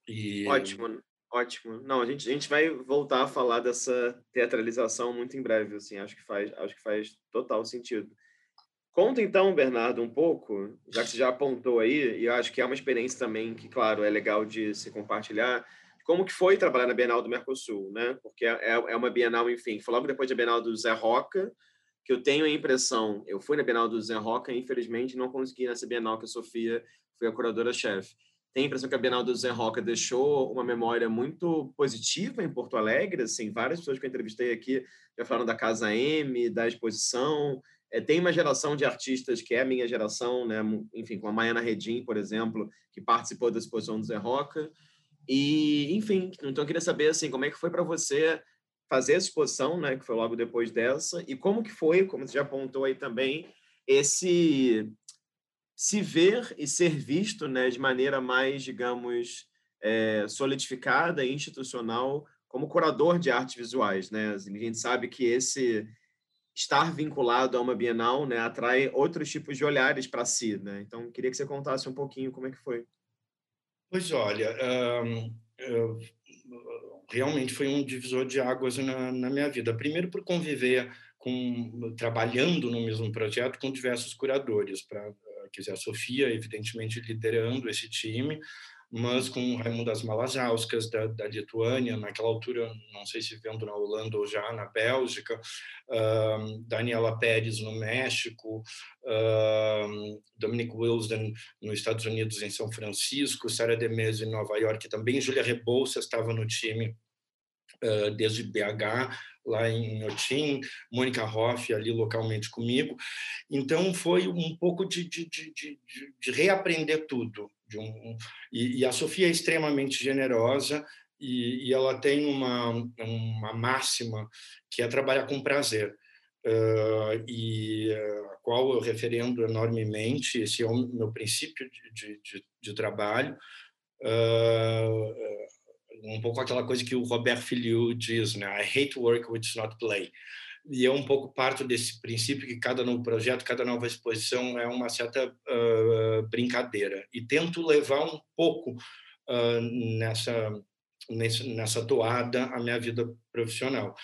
E... Ótimo, ótimo. Não, a gente, a gente vai voltar a falar dessa teatralização muito em breve, assim, acho que faz, acho que faz total sentido. Conta então, Bernardo, um pouco, já que você já apontou aí, e eu acho que é uma experiência também que, claro, é legal de se compartilhar, como que foi trabalhar na Bienal do Mercosul, né? Porque é, é, é uma Bienal, enfim, foi logo depois da Bienal do Zé Roca, que eu tenho a impressão, eu fui na Bienal do Zé Roca, infelizmente não consegui nessa Bienal que a Sofia foi a curadora-chefe. Tenho a impressão que a Bienal do Zé Roca deixou uma memória muito positiva em Porto Alegre, assim, várias pessoas que eu entrevistei aqui já falaram da Casa M, da exposição, é, tem uma geração de artistas que é a minha geração, né? enfim, com a Maiana Redim, por exemplo, que participou da exposição do Zé Roca. E, enfim, então eu queria saber assim, como é que foi para você fazer essa exposição, né, que foi logo depois dessa, e como que foi, como você já apontou aí também, esse se ver e ser visto, né, de maneira mais, digamos, é, solidificada e institucional como curador de artes visuais, né? A gente sabe que esse estar vinculado a uma Bienal né, atrai outros tipos de olhares para si. Né? Então, queria que você contasse um pouquinho como é que foi. Pois olha, um, realmente foi um divisor de águas na, na, minha vida. Primeiro por conviver com trabalhando no mesmo projeto com diversos curadores, para quer dizer, a Sofia evidentemente liderando esse time, mas com Raimundas Malazauskas, da, da Lituânia, naquela altura, não sei se vendo na Holanda ou já na Bélgica, uh, Daniela Pérez no México, uh, Dominic Wilson nos Estados Unidos, em São Francisco, Sara Demes em Nova York também, Júlia Rebouças estava no time uh, desde BH, lá em Otim, Mônica Hoff ali localmente comigo. Então, foi um pouco de, de, de, de reaprender tudo, de um, e, e, a Sofia é extremamente generosa e, e, ela tem uma, uma máxima que é trabalhar com prazer. Uh, e a qual eu referendo enormemente, esse é o meu princípio de, de, de trabalho, uh, um pouco aquela coisa que o Robert Filiu diz, né? I hate work which is not play e é um pouco parte desse princípio que cada novo projeto, cada nova exposição é uma certa uh, brincadeira. E tento levar um pouco uh, nessa, nessa toada a minha vida profissional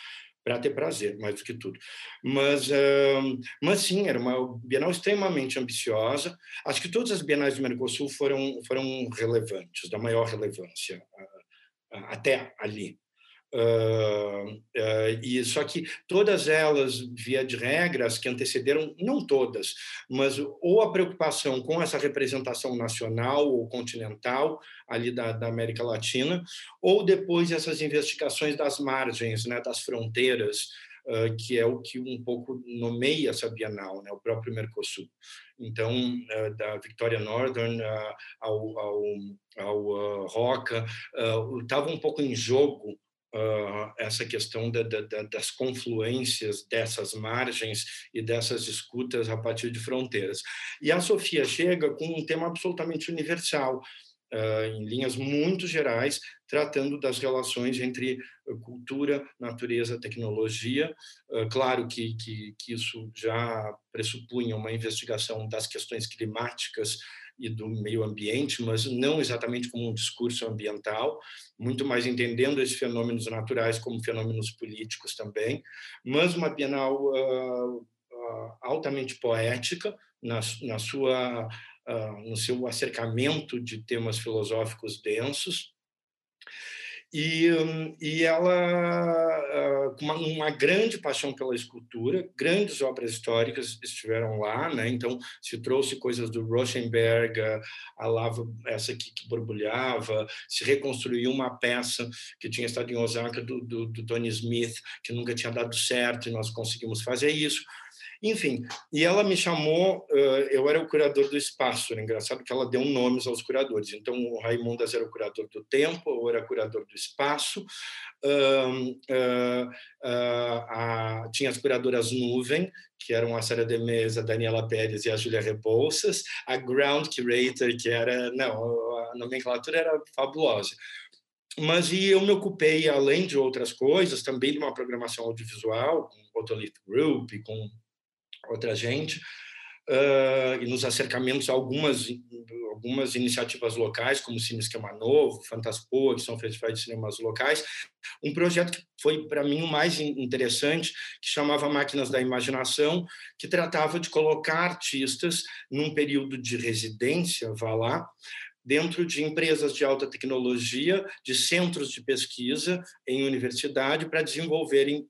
para ter prazer, mais do que tudo. Mas, uh, mas sim, era uma Bienal extremamente ambiciosa. Acho que todas as Bienais do Mercosul foram, foram relevantes, da maior relevância, até ali. Uh, uh, e só que todas elas, via de regras que antecederam, não todas, mas ou a preocupação com essa representação nacional ou continental ali da, da América Latina, ou depois essas investigações das margens, né, das fronteiras, uh, que é o que um pouco nomeia essa Bienal, né, o próprio Mercosul. Então, da Victoria Northern ao, ao, ao Roca, estava um pouco em jogo uh, essa questão da, da, das confluências dessas margens e dessas escutas a partir de fronteiras. E a Sofia chega com um tema absolutamente universal, em linhas muito gerais, tratando das relações entre cultura, natureza, tecnologia. Claro que, que, que isso já pressupunha uma investigação das questões climáticas e do meio ambiente, mas não exatamente como um discurso ambiental, muito mais entendendo esses fenômenos naturais como fenômenos políticos também, mas uma Bienal uh, uh, altamente poética na, na sua, uh, no seu acercamento de temas filosóficos densos, e, e ela ah, com uma, uma, grande paixão pela escultura, grandes obras históricas estiveram lá, né? Então se trouxe coisas do Rauschenberg, a lava essa que, que borbulhava, se reconstruiu uma peça que tinha estado em Osaka do, do, do Tony Smith que nunca tinha dado certo e nós conseguimos fazer isso. Enfim, e ela me chamou, eu era o curador do espaço, era engraçado que ela deu nomes aos curadores. Então, o Raimundas era o curador do tempo, eu era curador do espaço, tinha as curadoras Nuvem, que eram a Sara de Mesa, a Daniela Pérez e a Júlia Rebouças, a Ground Curator, que era, não, a nomenclatura era fabulosa mas e eu me ocupei, além de outras coisas, também de uma programação audiovisual, com o Otolith Group, com outra gente, uh, e nos acercamentos algumas, algumas iniciativas locais, como o Cine Esquema Novo, Fantaspoa, que são festivais de cinemas locais, um projeto que foi, para mim, o mais interessante, que chamava Máquinas da Imaginação, que tratava de colocar artistas num período de residência, vá lá, dentro de empresas de alta tecnologia, de centros de pesquisa em universidade para desenvolverem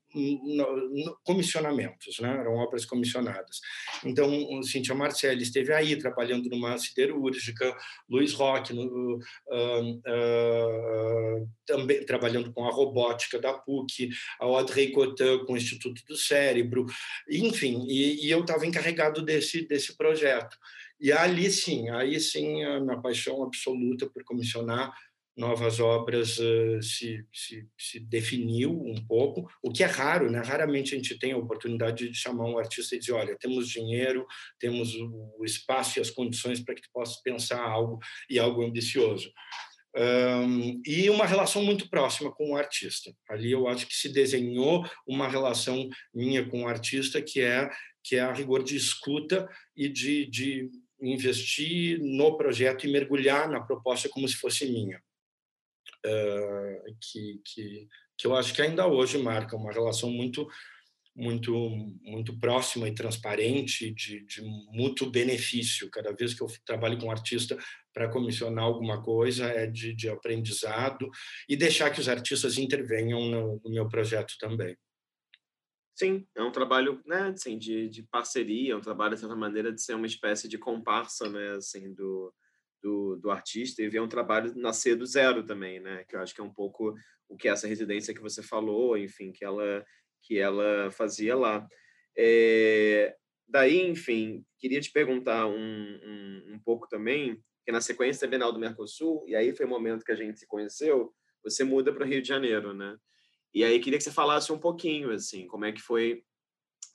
comissionamentos, né? eram obras comissionadas. Então, Cíntia Marcelli esteve aí trabalhando numa siderúrgica, Luiz Roque no, uh, uh, também trabalhando com a robótica da PUC, a Audrey Cotin com o Instituto do Cérebro, enfim, e, e eu estava encarregado desse, desse projeto. E ali sim, aí sim a minha paixão absoluta por comissionar novas obras uh, se, se, se, definiu um pouco, o que é raro, né? Raramente a gente tem a oportunidade de chamar um artista e dizer, olha, temos dinheiro, temos o espaço e as condições para que tu possa pensar algo e algo ambicioso. Um, e uma relação muito próxima com o artista. Ali eu acho que se desenhou uma relação minha com o artista que é que é a rigor de escuta e de, de investir no projeto e mergulhar na proposta como se fosse minha. Uh, que, que, que eu acho que ainda hoje marca uma relação muito muito muito próxima e transparente de, de mútuo benefício cada vez que eu trabalho com um artista para comissionar alguma coisa é de, de, aprendizado e deixar que os artistas intervenham no, no meu projeto também Sim, é um trabalho, né, assim, de, de parceria, é um trabalho, de certa maneira, de ser uma espécie de comparsa, né, assim, do, do, do artista e ver um trabalho nascer do zero também, né, que eu acho que é um pouco o que essa residência que você falou, enfim, que ela, que ela fazia lá. É, daí, enfim, queria te perguntar um, um, um pouco também, que na sequência da Bienal do Mercosul, e aí foi o momento que a gente se conheceu, você muda para o Rio de Janeiro, né? E aí queria que você falasse um pouquinho, assim, como é que foi.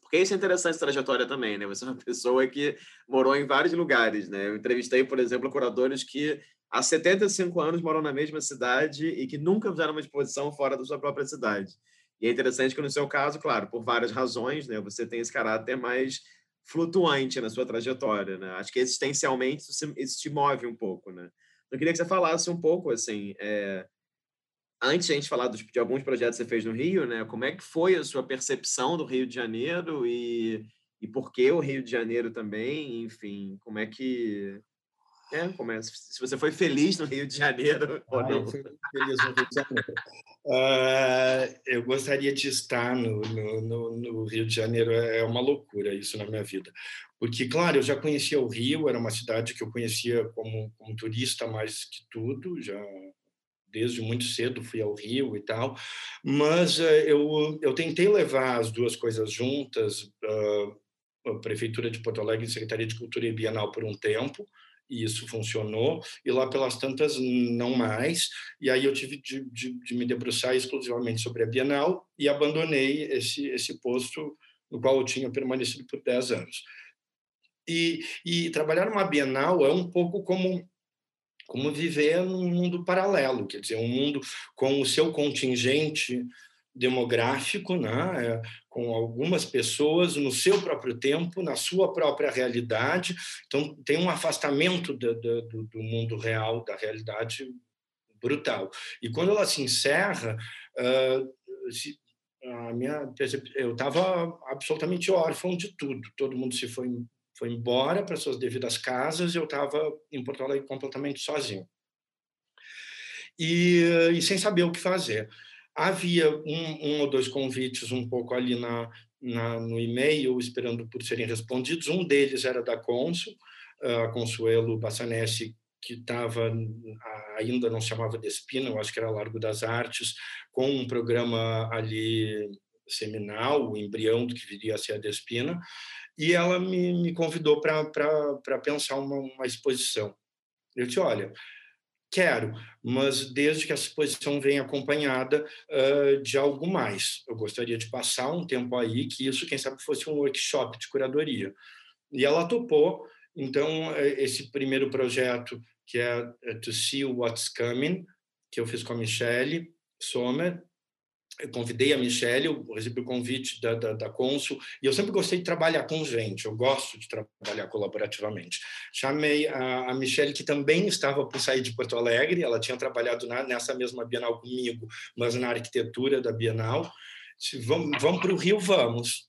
Porque isso é interessante, essa trajetória também, né? Você é uma pessoa que morou em vários lugares, né? Eu entrevistei, por exemplo, curadores que há 75 anos moram na mesma cidade e que nunca fizeram uma exposição fora da sua própria cidade. E é interessante que, no seu caso, claro, por várias razões, né? Você tem esse caráter mais flutuante na sua trajetória, né? Acho que existencialmente isso, isso te move um pouco, né? Eu queria que você falasse um pouco, assim, é, antes de a gente falar dos, de alguns projetos que você fez no Rio, né? Como é que foi a sua percepção do Rio de Janeiro e, e por que o Rio de Janeiro também? Enfim, como é que é, como é, se você foi feliz no Rio de Janeiro ou ah, não? Eu fui feliz no Rio de Janeiro. Uh, eu gostaria de estar no, no, no, no, Rio de Janeiro, é uma loucura isso na minha vida. Porque, claro, eu já conhecia o Rio, era uma cidade que eu conhecia como, como turista mais que tudo, já desde muito cedo fui ao Rio e tal, mas uh, eu, eu tentei levar as duas coisas juntas, uh, a Prefeitura de Porto Alegre Secretaria de Cultura e Bienal por um tempo, e isso funcionou, e lá pelas tantas não mais, e aí eu tive de, de, de me debruçar exclusivamente sobre a Bienal e abandonei esse, esse posto no qual eu tinha permanecido por 10 anos. E, e trabalhar numa Bienal é um pouco como como viver num mundo paralelo, quer dizer, um mundo com o seu contingente demográfico, né, com algumas pessoas no seu próprio tempo, na sua própria realidade. Então, tem um afastamento do, do, do mundo real, da realidade brutal. E quando ela se encerra, uh, se, a minha, eu estava absolutamente órfão de tudo. Todo mundo se foi, foi embora para suas devidas casas e eu estava em Porto Alegre completamente sozinho. E, e sem saber o que fazer. Havia um, um ou dois convites um pouco ali na, na, no e-mail, esperando por serem respondidos. Um deles era da Consul, a Consuelo Bassanese, que estava ainda não se chamava Despina, eu acho que era Largo das Artes, com um programa ali seminal, o embrião do que viria a ser a Despina, e ela me, me convidou para pensar uma, uma exposição. Eu disse, olha, Quero, mas desde que a exposição venha acompanhada uh, de algo mais. Eu gostaria de passar um tempo aí, que isso, quem sabe, fosse um workshop de curadoria. E ela topou. Então, eh, esse primeiro projeto, que é eh, To See What's Coming, que eu fiz com a Michelle Sommer, eu convidei a Michelle, eu recebi o convite da, da, da Consul, e eu sempre gostei de trabalhar com gente, eu gosto de trabalhar colaborativamente. Chamei a, a Michelle, que também estava por sair de Porto Alegre, ela tinha trabalhado na, nessa mesma Bienal comigo, mas na arquitetura da Bienal. Disse, vamos, vamos para o Rio, vamos.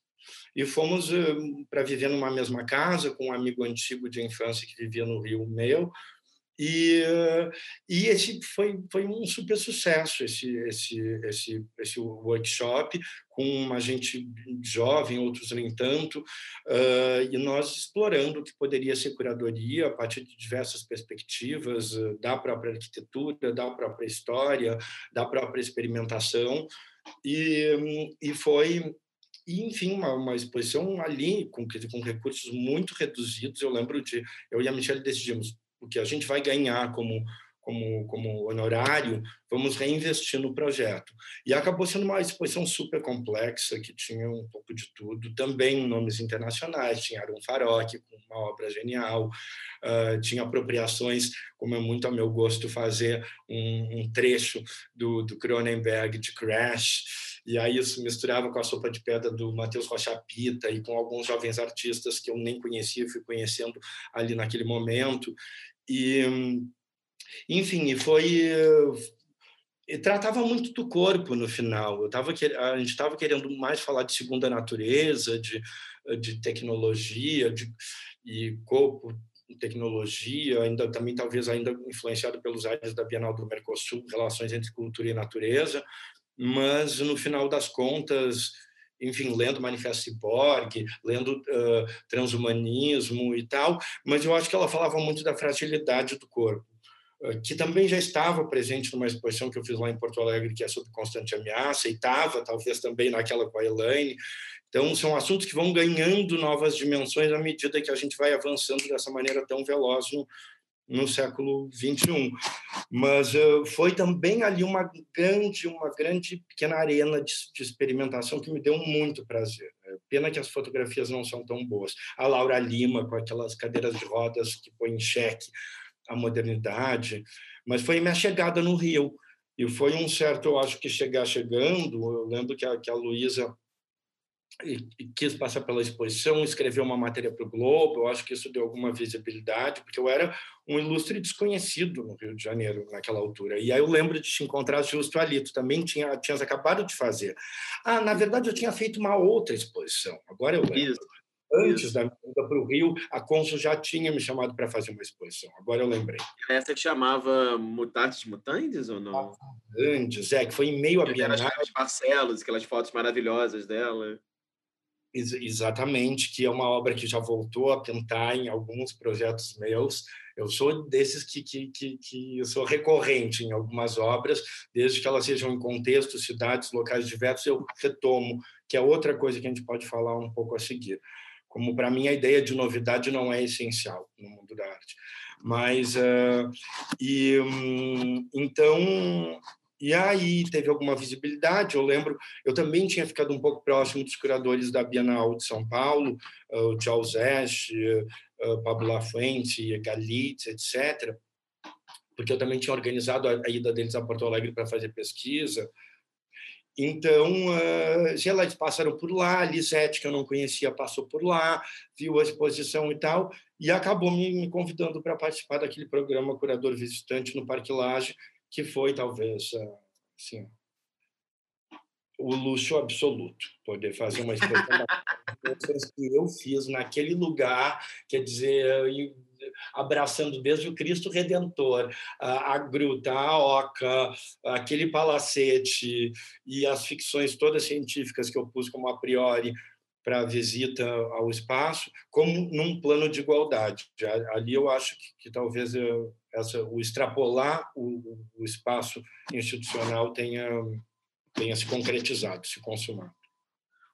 E fomos uh, para viver numa mesma casa, com um amigo antigo de infância que vivia no Rio meu, e, e esse foi, foi um super sucesso, esse, esse, esse, esse workshop, com uma gente jovem, outros nem tanto, uh, e nós explorando o que poderia ser curadoria a partir de diversas perspectivas uh, da própria arquitetura, da própria história, da própria experimentação, e, e foi enfim uma, uma, exposição ali com, com recursos muito reduzidos. Eu lembro de eu e a Michelle decidimos o que a gente vai ganhar como como, como honorário, vamos reinvestir no projeto. E acabou sendo uma exposição super complexa, que tinha um pouco de tudo, também nomes internacionais, tinha Aaron Farok, com uma obra genial, uh, tinha apropriações, como é muito a meu gosto fazer um, um trecho do, do Cronenberg de Crash, e aí isso misturava com a sopa de pedra do Matheus Rocha Pita e com alguns jovens artistas que eu nem conhecia, fui conhecendo ali naquele momento, e, enfim, e foi e tratava muito do corpo no final. Eu tava, a gente estava querendo mais falar de segunda natureza, de, de tecnologia, de, e corpo, tecnologia, ainda também talvez ainda influenciado pelos áreas da Bienal do Mercosul, relações entre cultura e natureza, mas no final das contas enfim, lendo Manifesto Cyborg, lendo uh, Transhumanismo e tal, mas eu acho que ela falava muito da fragilidade do corpo, uh, que também já estava presente numa exposição que eu fiz lá em Porto Alegre, que é sobre constante ameaça, e estava talvez também naquela com a Elaine. Então, são assuntos que vão ganhando novas dimensões à medida que a gente vai avançando dessa maneira tão veloz no, no século 21. Mas uh, foi também ali uma grande, uma grande pequena arena de, de, experimentação que me deu muito prazer. Né? Pena que as fotografias não são tão boas. A Laura Lima com aquelas cadeiras de rodas que põe em xeque a modernidade, mas foi minha chegada no Rio. E foi um certo, eu acho que chegar chegando, eu lembro que a, que a Luísa quis passar pela exposição, escreveu uma matéria para o Globo. Eu acho que isso deu alguma visibilidade, porque eu era um ilustre desconhecido no Rio de Janeiro naquela altura. E aí eu lembro de te encontrar justo ali. Tu também tinha, tinhas acabado de fazer. Ah, na verdade, eu tinha feito uma outra exposição. Agora eu lembro. Isso. Antes isso. da vinda para o Rio, a Consul já tinha me chamado para fazer uma exposição. Agora eu lembrei. Essa que chamava Mutatis Mutandis ou não? Mutandis, é, que foi em meio a Bienal. Aquelas parcelas, aquelas fotos maravilhosas dela. Exatamente, que é uma obra que já voltou a pintar em alguns projetos meus. Eu sou desses que, que, que, que eu sou recorrente em algumas obras, desde que elas sejam em contextos, cidades, locais diversos, eu retomo, que é outra coisa que a gente pode falar um pouco a seguir. Como para mim a ideia de novidade não é essencial no mundo da arte. Mas, uh, e, um, então, e aí teve alguma visibilidade. Eu lembro, eu também tinha ficado um pouco próximo dos curadores da Bienal de São Paulo, ah, o Charles Esch, ah, Pablo Lafuente, Galitz, etc. porque eu também tinha organizado a, ida deles a Porto Alegre para fazer pesquisa. Então, uh, eles passaram por lá, a Lisete, que eu não conhecia, passou por lá, viu a exposição e tal, e acabou me, me convidando para participar daquele programa Curador Visitante no Parque Laje, que foi, talvez, uh, assim, o luxo absoluto, poder fazer uma exposição que eu fiz naquele lugar, quer dizer, abraçando desde o Cristo Redentor, a, gruta, a oca, aquele palacete e as ficções todas científicas que eu pus como a priori para a visita ao espaço, como num plano de igualdade. Ali eu acho que, que talvez eu, essa, o extrapolar o, o espaço institucional tenha, tenha se concretizado, se consumado.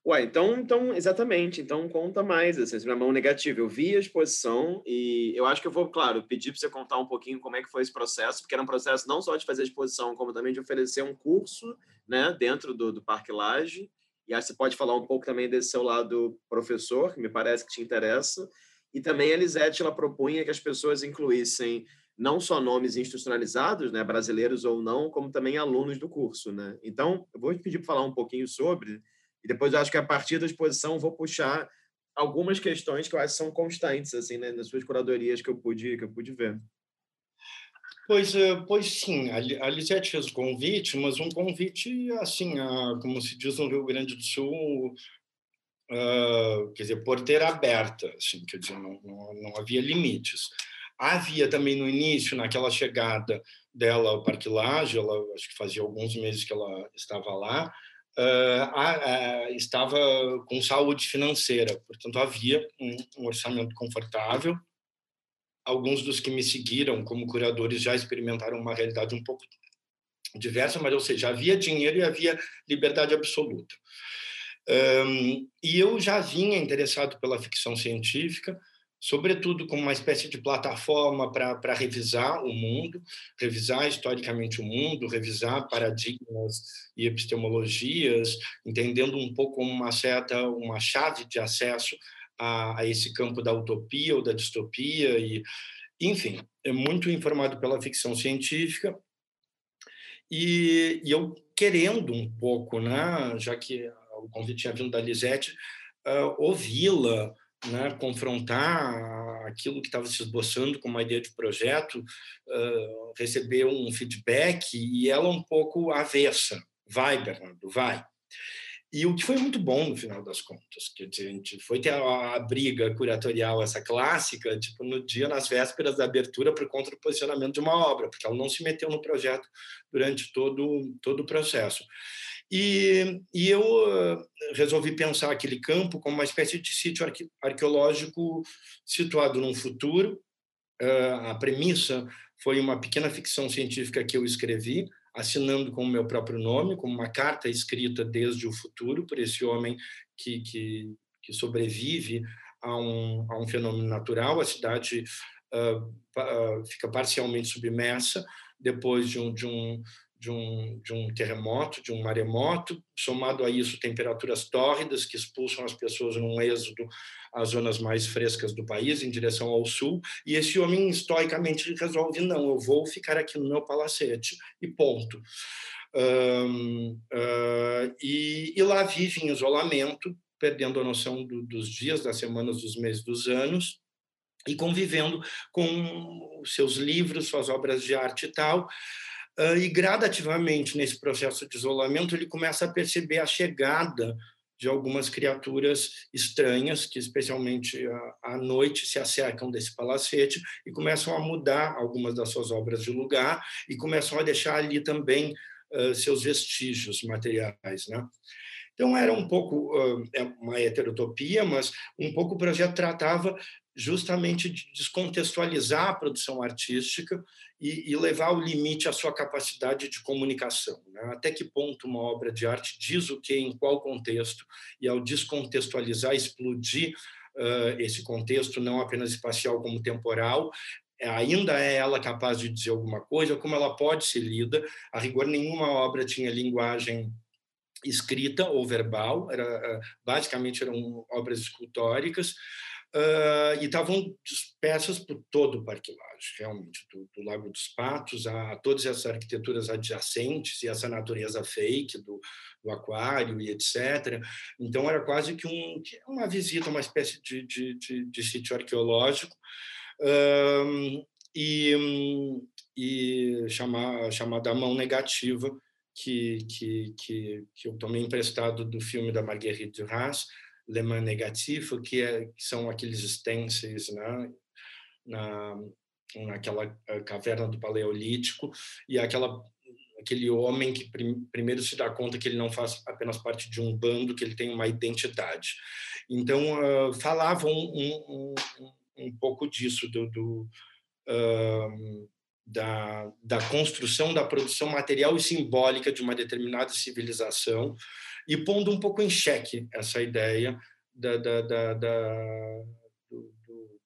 Ué, então, então, exatamente. Então, conta mais, assim, na mão negativa. Eu vi a exposição e eu acho que eu vou, claro, pedir para você contar um pouquinho como é que foi esse processo, porque era um processo não só de fazer a exposição, como também de oferecer um curso, né, dentro do, do Parque Laje. E aí você pode falar um pouco também desse seu lado professor, que me parece que te interessa. E também a Elisete, ela propunha que as pessoas incluíssem não só nomes institucionalizados, né, brasileiros ou não, como também alunos do curso, né? Então, eu vou te pedir para falar um pouquinho sobre e depois eu acho que a partir da exposição vou puxar algumas questões que eu acho que são constantes assim, né, nas suas curadorias que eu pude que eu pude ver. Pois, eh, pois sim, a Lisete fez o convite, mas um convite, assim, a, como se diz no Rio Grande do Sul, uh, quer dizer, porteira aberta, assim, quer dizer, não, não, não, havia limites. Havia também no início, naquela chegada dela ao Parque Laje, ela, acho que fazia alguns meses que ela estava lá, uh, estava com saúde financeira, portanto havia um, um orçamento confortável. Alguns dos que me seguiram como curadores já experimentaram uma realidade um pouco diversa, mas ou seja, havia dinheiro e havia liberdade absoluta. Um, e eu já vinha interessado pela ficção científica, sobretudo como uma espécie de plataforma para revisar o mundo, revisar historicamente o mundo, revisar paradigmas e epistemologias, entendendo um pouco como uma certa uma chave de acesso a, a esse campo da utopia ou da distopia e enfim, é muito informado pela ficção científica. E, e eu querendo um pouco, né, já que o convite tinha vindo da Lisete, uh, ouvi-la né, confrontar aquilo que estava se esboçando com uma ideia de projeto, uh, receber um feedback e ela um pouco avessa. Vai, Bernardo, vai. E o que foi muito bom no final das contas, que a gente foi ter a, briga curatorial, essa clássica, tipo no dia, nas vésperas da abertura, por conta do posicionamento de uma obra, porque ela não se meteu no projeto durante todo, todo o processo. E, e eu uh, resolvi pensar aquele campo como uma espécie de sítio arque, arqueológico situado num futuro. Uh, a premissa foi uma pequena ficção científica que eu escrevi, assinando com o meu próprio nome, como uma carta escrita desde o futuro por esse homem que, que, que sobrevive a um, a um fenômeno natural. A cidade uh, fica parcialmente submersa depois de um, de um de um, de um terremoto, de um maremoto, somado a isso temperaturas tórridas que expulsam as pessoas num êxodo às zonas mais frescas do país, em direção ao sul, e esse homem estoicamente resolve, não, eu vou ficar aqui no meu palacete, e ponto. Um, uh, e, e, lá vive em isolamento, perdendo a noção do, dos dias, das semanas, dos meses, dos anos, e convivendo com seus livros, suas obras de arte e tal, e gradativamente, nesse processo de isolamento, ele começa a perceber a chegada de algumas criaturas estranhas, que especialmente à noite se acercam desse palacete e começam a mudar algumas das suas obras de lugar e começam a deixar ali também uh, seus vestígios materiais. Né? Então, era um pouco uh, uma heterotopia, mas um pouco o projeto tratava justamente de descontextualizar a produção artística e, e, levar o limite à sua capacidade de comunicação. Né? Até que ponto uma obra de arte diz o que, em qual contexto, e ao descontextualizar, explodir uh, esse contexto, não apenas espacial como temporal, ainda é ela capaz de dizer alguma coisa, como ela pode ser lida. A rigor, nenhuma obra tinha linguagem escrita ou verbal, era, basicamente eram obras escultóricas, Uh, e estavam dispersas por todo o Parque realmente, do, do, Lago dos Patos a, a, todas essas arquiteturas adjacentes e essa natureza fake do, do, aquário e etc. Então, era quase que um, uma visita, uma espécie de, de, de, de sítio arqueológico. Uh, e, e chamar, chamada Mão Negativa, que, que, que, que eu tomei emprestado do filme da Marguerite Duras, Le Mans Negativo, que, é, que são aqueles stencils né, na, naquela eh, caverna do Paleolítico, e aquela aquele homem que prim, primeiro se dá conta que ele não faz apenas parte de um bando, que ele tem uma identidade. Então, uh, falavam um, um, um, pouco disso, do, do uh, da, da construção da produção material e simbólica de uma determinada civilização e pondo um pouco em xeque essa ideia da, da, da, da do,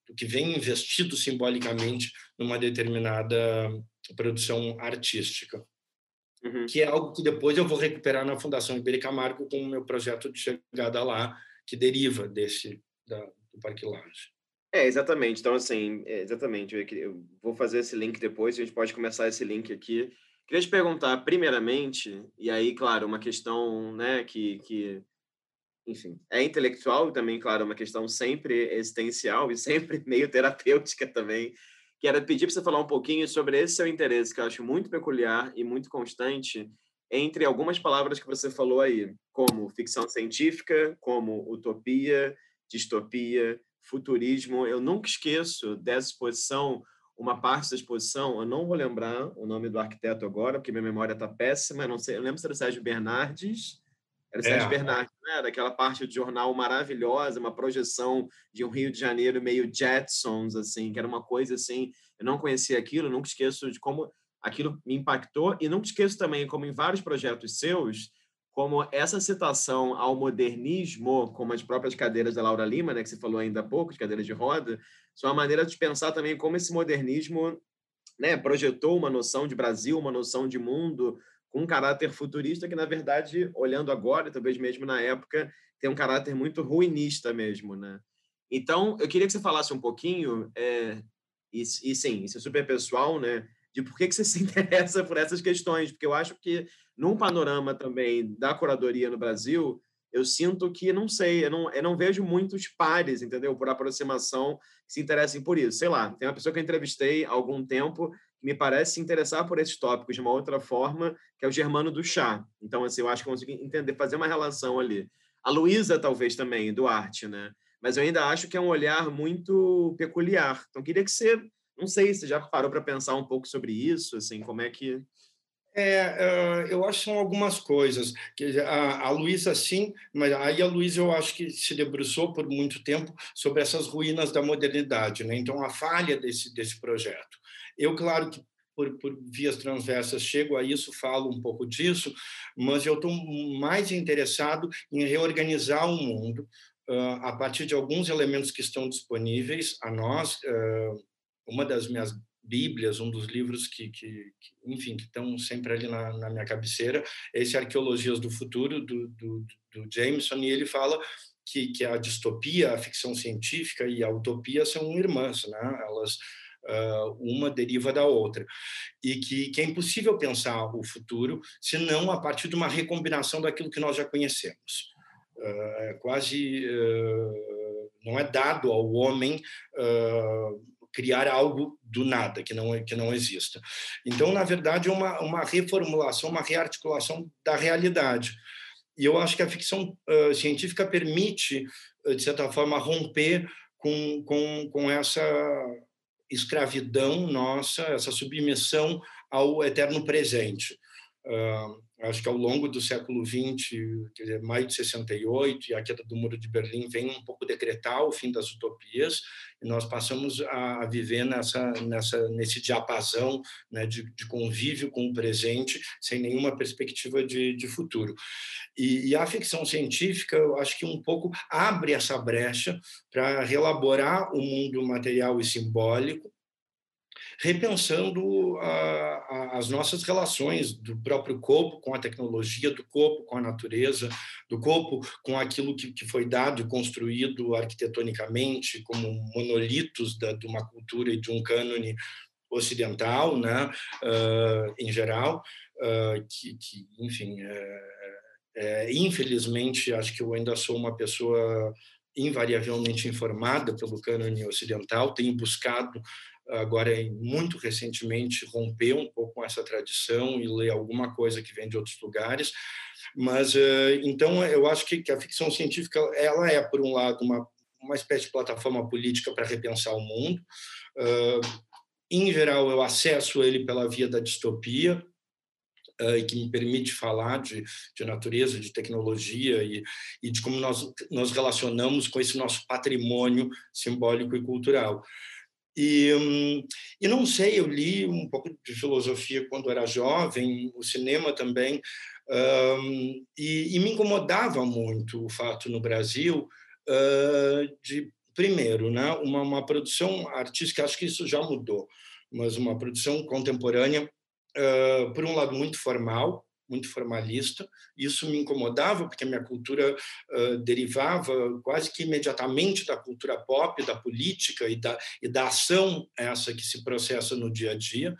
do, que vem investido simbolicamente numa determinada produção artística. Uhum. Que é algo que depois eu vou recuperar na Fundação Iberica Marco com o meu projeto de chegada lá, que deriva desse da, do Parque Laje. É, exatamente. Então, assim, é, exatamente. Eu vou fazer esse link depois, a gente pode começar esse link aqui. Queria te perguntar, primeiramente, e aí, claro, uma questão, né, que, que enfim, é intelectual também, claro, uma questão sempre existencial e sempre meio terapêutica também, que era pedir para você falar um pouquinho sobre esse seu interesse, que eu acho muito peculiar e muito constante, entre algumas palavras que você falou aí, como ficção científica, como utopia, distopia, futurismo. Eu nunca esqueço dessa exposição, uma parte da exposição, eu não vou lembrar o nome do arquiteto agora, porque minha memória está péssima, eu não sei, eu lembro se era Sérgio Bernardes, era é. Sérgio Bernardes, né? Daquela parte do jornal maravilhosa, uma projeção de um Rio de Janeiro meio Jetsons, assim, que era uma coisa assim, eu não conhecia aquilo, nunca esqueço de como aquilo me impactou, e nunca esqueço também como em vários projetos seus, como essa citação ao modernismo, como as próprias cadeiras da Laura Lima, né, que você falou ainda há pouco, de cadeiras de roda, são uma maneira de pensar também como esse modernismo né, projetou uma noção de Brasil, uma noção de mundo, com um caráter futurista que, na verdade, olhando agora, talvez mesmo na época, tem um caráter muito ruinista mesmo. Né? Então, eu queria que você falasse um pouquinho, é, e, e sim, isso é super pessoal, né? De por que, que você se interessa por essas questões, porque eu acho que num panorama também da curadoria no Brasil, eu sinto que, não sei, eu não, eu não vejo muitos pares, entendeu? Por aproximação que se interessem por isso. Sei lá, tem uma pessoa que eu entrevistei há algum tempo que me parece se interessar por esses tópicos de uma outra forma, que é o Germano do Chá. Então, assim, eu acho que eu consigo entender, fazer uma relação ali. A Luísa, talvez, também, do arte, né? Mas eu ainda acho que é um olhar muito peculiar. Então, queria que você não sei se já parou para pensar um pouco sobre isso, assim, como é que é, eu acho que são algumas coisas. A, a Luísa, sim, mas aí a Luísa eu acho que se debruçou por muito tempo sobre essas ruínas da modernidade, né? Então, a falha desse, desse projeto. Eu, claro que por, por, vias transversas chego a isso, falo um pouco disso, mas eu estou mais interessado em reorganizar o mundo uh, a partir de alguns elementos que estão disponíveis a nós. Uh, uma das minhas bíblias, um dos livros que, que, que enfim, que estão sempre ali na, na, minha cabeceira, é esse Arqueologias do Futuro, do, do, do Jameson, e ele fala que, que a distopia, a ficção científica e a utopia são irmãs, né? Elas Uh, uma deriva da outra. E que, que, é impossível pensar o futuro se não a partir de uma recombinação daquilo que nós já conhecemos. Uh, é quase. Uh, não é dado ao homem criar algo do nada, que não, que não exista. Então, na verdade, é uma, uma reformulação, uma rearticulação da realidade. E eu acho que a ficção uh, científica permite, de certa forma, romper com, com, com essa escravidão nossa, essa submissão ao eterno presente. Uh, acho que ao longo do século XX, quer dizer, maio de 68 e a queda do Muro de Berlim vem um pouco decretar o fim das utopias e nós passamos a, viver nessa, nessa nesse diapasão né, de, de, convívio com o presente sem nenhuma perspectiva de, de futuro. E, e, a ficção científica, eu acho que um pouco abre essa brecha para relaborar o mundo material e simbólico repensando a, a, as nossas relações do próprio corpo com a tecnologia, do corpo com a natureza, do corpo com aquilo que, que foi dado e construído arquitetonicamente como monolitos da, de uma cultura e de um cânone ocidental, né, uh, em geral, uh, que, que, enfim, é, é, infelizmente, acho que eu ainda sou uma pessoa invariavelmente informada pelo cânone ocidental, tenho buscado agora muito recentemente romper um pouco com essa tradição e ler alguma coisa que vem de outros lugares mas então eu acho que, a ficção científica ela é por um lado uma uma espécie de plataforma política para repensar o mundo em geral eu acesso ele pela via da distopia uh, e que me permite falar de, de natureza, de tecnologia e, e de como nós nos relacionamos com esse nosso patrimônio simbólico e cultural. E, hum, e não sei, eu li um pouco de filosofia quando era jovem, o cinema também, um, e, e, me incomodava muito o fato no Brasil uh, de, primeiro, né, uma, uma produção artística, acho que isso já mudou, mas uma produção contemporânea uh, por um lado, muito formal, muito formalista. Isso me incomodava, porque a minha cultura uh, derivava quase que imediatamente da cultura pop, da política e da, e da ação essa que se processa no dia a dia.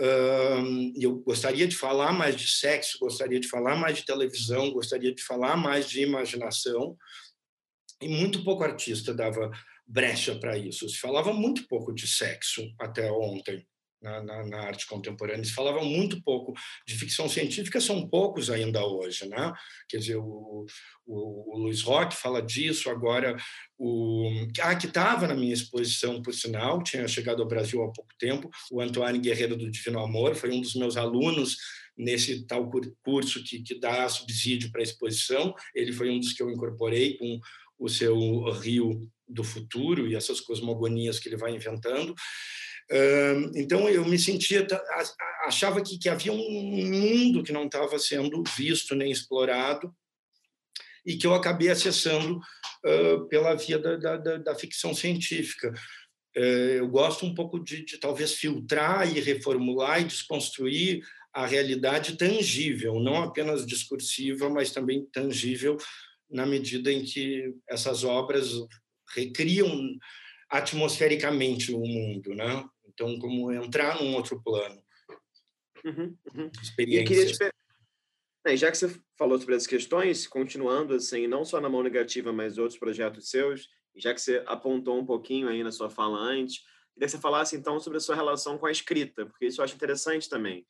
Uh, eu gostaria de falar mais de sexo, gostaria de falar mais de televisão, gostaria de falar mais de imaginação, e muito pouco artista dava brecha para isso. Se falava muito pouco de sexo até ontem na, na, na, arte contemporânea. Eles falavam muito pouco de ficção científica, são poucos ainda hoje, né? Quer dizer, o, o, o Luiz Roque fala disso, agora o ah, que estava na minha exposição, por sinal, tinha chegado ao Brasil há pouco tempo, o Antoine Guerreiro do Divino Amor, foi um dos meus alunos nesse tal curso que, que dá subsídio para a exposição, ele foi um dos que eu incorporei com o seu Rio do Futuro e essas cosmogonias que ele vai inventando, então eu me sentia achava que, que havia um mundo que não estava sendo visto nem explorado e que eu acabei acessando uh, pela via da, da, da, ficção científica. Uh, eu gosto um pouco de, de, talvez filtrar e reformular e desconstruir a realidade tangível, não apenas discursiva, mas também tangível na medida em que essas obras recriam atmosfericamente o mundo, né? Então, como entrar num outro plano. Uhum, uhum. Experiência. Já que você falou sobre as questões, continuando assim, não só na mão negativa, mas outros projetos seus, já que você apontou um pouquinho aí na sua fala antes, queria que você falasse então sobre a sua relação com a escrita, porque isso eu acho interessante também.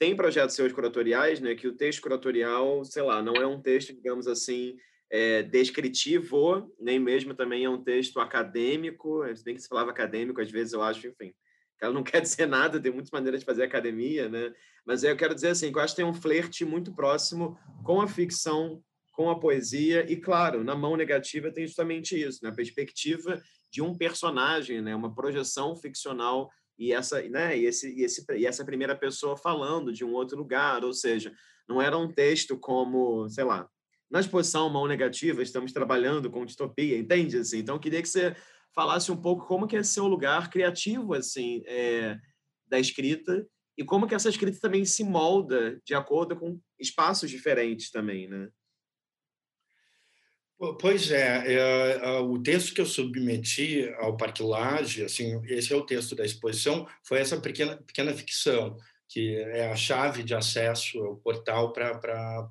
Tem projetos seus curatoriais, né, que o texto curatorial, sei lá, não é um texto, digamos assim, é, descritivo, nem mesmo também é um texto acadêmico, se bem que se falava acadêmico, às vezes eu acho, enfim, ela não quer dizer nada, tem muitas maneiras de fazer academia, né? Mas eu quero dizer assim, que eu acho que tem um flerte muito próximo com a ficção, com a poesia, e claro, na mão negativa tem justamente isso, né? a perspectiva de um personagem, né? uma projeção ficcional e essa, né? e, esse, e, esse, e essa primeira pessoa falando de um outro lugar, ou seja, não era um texto como, sei lá, na exposição Mão Negativa, estamos trabalhando com distopia, entende? Assim, então, queria que você falasse um pouco como que é seu lugar criativo assim é, da escrita e como que essa escrita também se molda de acordo com espaços diferentes também, né? Pois é, é, é, o texto que eu submeti ao Parque Laje, assim, esse é o texto da exposição, foi essa pequena, pequena ficção, que é a chave de acesso, é o portal para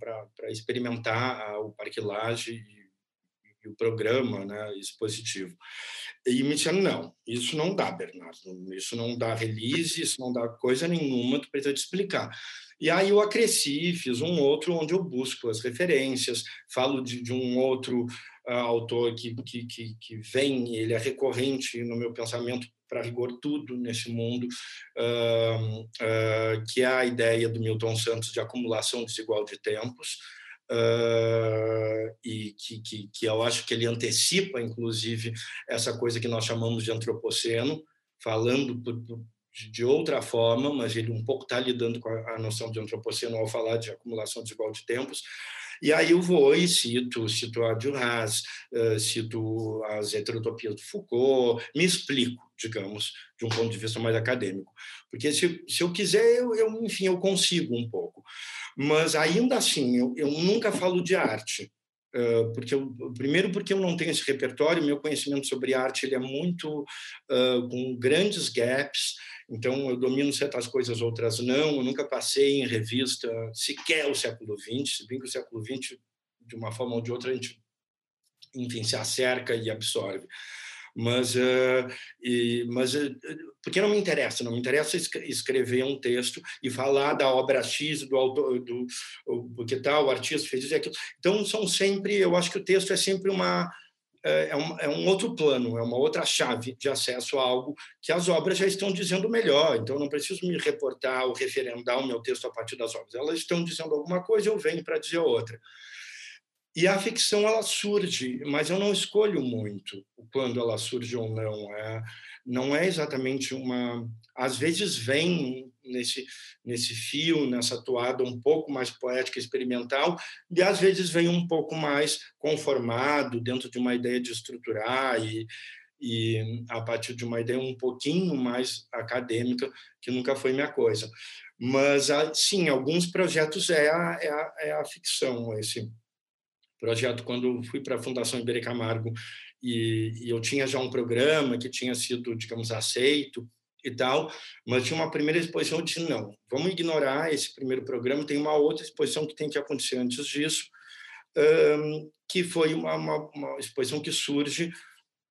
experimentar o Parque Laje e, e o programa né, expositivo. E me disseram, não, isso não dá, Bernardo, isso não dá release, isso não dá coisa nenhuma, tu precisa te explicar. E aí eu acresci, fiz um outro onde eu busco as referências, falo de, de um outro autor que, que, que, que, vem, ele é recorrente no meu pensamento para rigor tudo nesse mundo, uh, uh, que é a ideia do Milton Santos de acumulação desigual de tempos, uh, e que, que, que eu acho que ele antecipa, inclusive, essa coisa que nós chamamos de antropoceno, falando por, por, de outra forma, mas ele um pouco está lidando com a, a, noção de antropoceno ao falar de acumulação desigual de tempos. E aí eu vou e cito, cito a Duras, cito as heterotopias do Foucault, me explico, digamos, de um ponto de vista mais acadêmico. Porque se, se eu quiser, eu, eu, enfim, eu consigo um pouco. Mas ainda assim, eu, eu nunca falo de arte. Uh, porque eu, primeiro porque eu não tenho esse repertório, meu conhecimento sobre arte ele é muito uh, com grandes gaps, então eu domino certas coisas, outras não. Eu nunca passei em revista sequer o século XX, se bem que o século XX de uma forma ou de outra a gente, enfim, se acerca e absorve mas, uh, e, mas uh, porque não me interessa, não me interessa escrever um texto e falar da obra X do autor, do, porque tal o artista fez isso e aquilo. Então são sempre, eu acho que o texto é sempre uma é, é um, é um outro plano, é uma outra chave de acesso a algo que as obras já estão dizendo melhor. Então, não preciso me reportar ou referendar o meu texto a partir das obras. Elas estão dizendo alguma coisa, eu venho para dizer outra. E a ficção ela surge, mas eu não escolho muito quando ela surge ou não. É, não é exatamente uma. Às vezes vem nesse nesse fio, nessa toada um pouco mais poética, experimental, e às vezes vem um pouco mais conformado dentro de uma ideia de estruturar e e a partir de uma ideia um pouquinho mais acadêmica, que nunca foi minha coisa. Mas, sim, alguns projetos é a, é a, é a ficção, esse projeto quando fui para a Fundação Iberê Camargo e, e, eu tinha já um programa que tinha sido, digamos, aceito e tal, mas tinha uma primeira exposição, eu disse, não, vamos ignorar esse primeiro programa, tem uma outra exposição que tem que acontecer antes disso, um, que foi uma, uma, uma, exposição que surge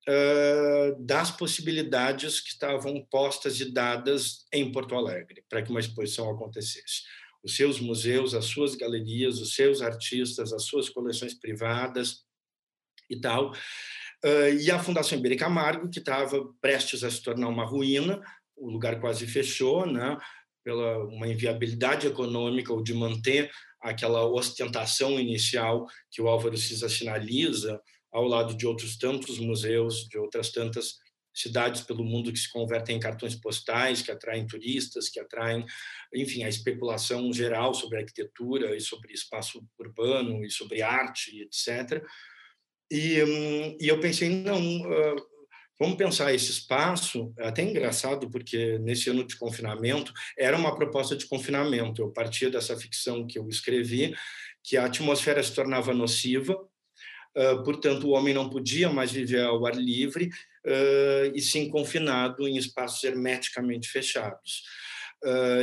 uh, das possibilidades que estavam postas e dadas em Porto Alegre para que uma exposição acontecesse os seus museus, as suas galerias, os seus artistas, as suas coleções privadas e tal. E a Fundação Iberê Camargo, que estava prestes a se tornar uma ruína, o lugar quase fechou, né? pela uma inviabilidade econômica ou de manter aquela ostentação inicial que o Álvaro Cisa sinaliza ao lado de outros tantos museus, de outras tantas cidades pelo mundo que se convertem em cartões postais, que atraem turistas, que atraem, enfim, a especulação geral sobre arquitetura e sobre espaço urbano e sobre arte, etc. E, hum, e eu pensei, não, uh, vamos pensar esse espaço, é até engraçado, porque nesse ano de confinamento, era uma proposta de confinamento, eu partia dessa ficção que eu escrevi, que a atmosfera se tornava nociva, portanto, o homem não podia mais viver ao ar livre e sim confinado em espaços hermeticamente fechados.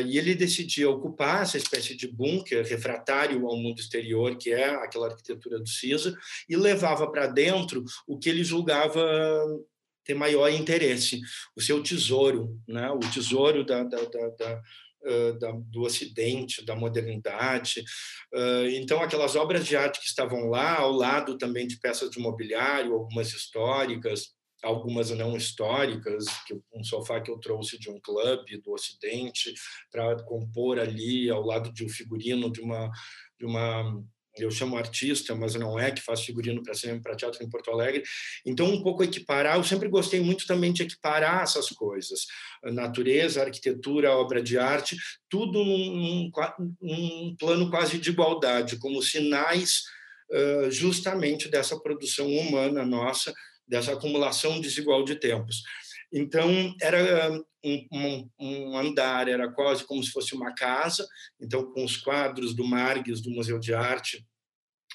E ele decidia ocupar essa espécie de bunker refratário ao mundo exterior, que é aquela arquitetura do CISA, e levava para dentro o que ele julgava ter maior interesse, o seu tesouro, né? o tesouro da, da, da, da do Ocidente, da modernidade. Então, aquelas obras de arte que estavam lá, ao lado também de peças de mobiliário, algumas históricas, algumas não históricas, um sofá que eu trouxe de um clube do Ocidente para compor ali ao lado de um figurino de uma de uma eu chamo artista, mas não é que faz figurino para cinema para teatro em Porto Alegre. Então um pouco equiparar, eu sempre gostei muito também de equiparar essas coisas, natureza, arquitetura, obra de arte, tudo num, num, num plano quase de igualdade, como sinais uh, justamente dessa produção humana nossa dessa acumulação desigual de tempos. Então, era um, um, um, andar, era quase como se fosse uma casa, então, com os quadros do Margues, do Museu de Arte,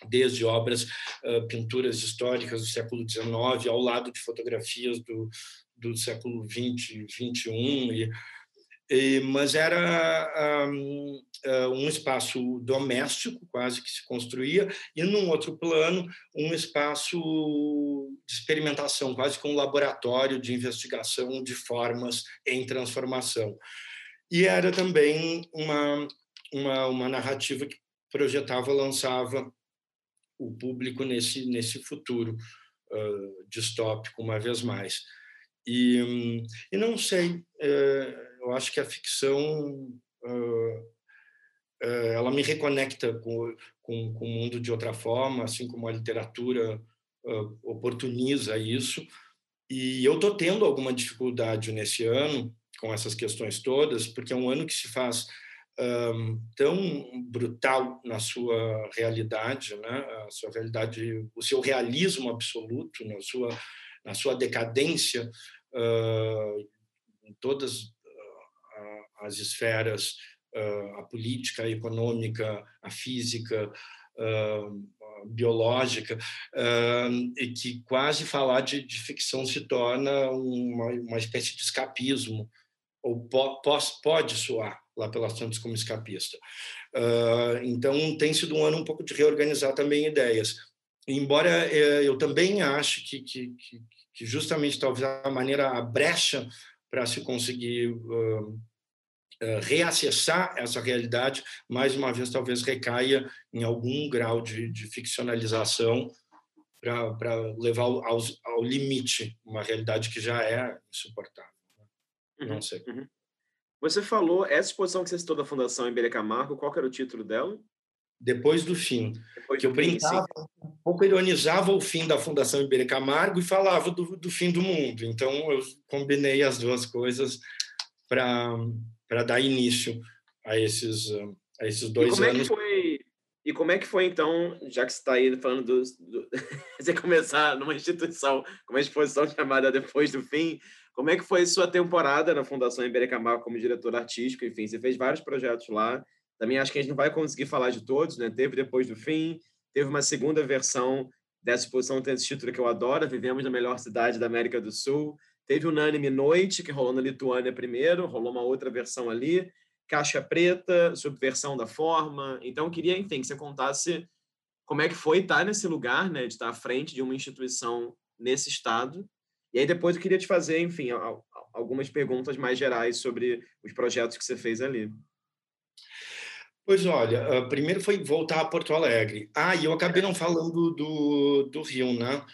desde obras, uh, pinturas históricas do século XIX, ao lado de fotografias do, do século XX, XXI, e mas era um, um espaço doméstico, quase que se construía, e num outro plano, um espaço de experimentação, quase que um laboratório de investigação de formas em transformação. E era também uma, uma, uma narrativa que projetava, lançava o público nesse, nesse futuro uh, distópico, uma vez mais. E, e não sei, uh, eu acho que a ficção uh, uh, ela me reconecta com, com, com, o mundo de outra forma, assim como a literatura uh, oportuniza isso. E eu estou tendo alguma dificuldade nesse ano com essas questões todas, porque é um ano que se faz um, tão brutal na sua realidade, né? a sua realidade, o seu realismo absoluto, na sua, na sua decadência uh, em todas as esferas, uh, a política, a econômica, a física, biológica, e que quase falar de, de ficção se torna uma, uma espécie de escapismo, ou po, pode soar lá pelas tantas como escapista. Então, tem sido um ano um pouco de reorganizar também ideias. Embora uh, eu também ache que, que, que, justamente talvez a maneira, a brecha para se conseguir uh, reacessar essa realidade, mais uma vez, talvez recaia em algum grau de, de ficcionalização para levar ao, ao, limite uma realidade que já é insuportável. Né? Não uhum, sei. Uhum. Você falou, essa exposição que você citou da Fundação Iberê Camargo, qual era o título dela? Depois do fim. Depois que eu brincava, um pouco ironizava o fim da Fundação Iberê Camargo e falava do, do fim do mundo. Então, eu combinei as duas coisas para dar início a esses, a esses dois e como anos. É que foi, e como é que foi, então, já que você está aí falando do, do você começar numa instituição uma exposição chamada Depois do Fim, como é que foi sua temporada na Fundação Iberê Camargo como diretor artístico? Enfim, você fez vários projetos lá. Também acho que a gente não vai conseguir falar de todos, né? Teve Depois do Fim, teve uma segunda versão dessa exposição tem esse título que eu adoro, Vivemos na Melhor Cidade da América do Sul. Teve Unânime Noite, que rolou na Lituânia primeiro, rolou uma outra versão ali. Caixa Preta, Subversão da Forma. Então, eu queria, enfim, que você contasse como é que foi estar nesse lugar, né? De estar à frente de uma instituição nesse estado e aí depois eu queria te fazer, enfim, algumas perguntas mais gerais sobre os projetos que você fez ali. Pois olha, ah, primeiro foi voltar a Porto Alegre. Ah, e eu acabei não falando do, do Rio, né?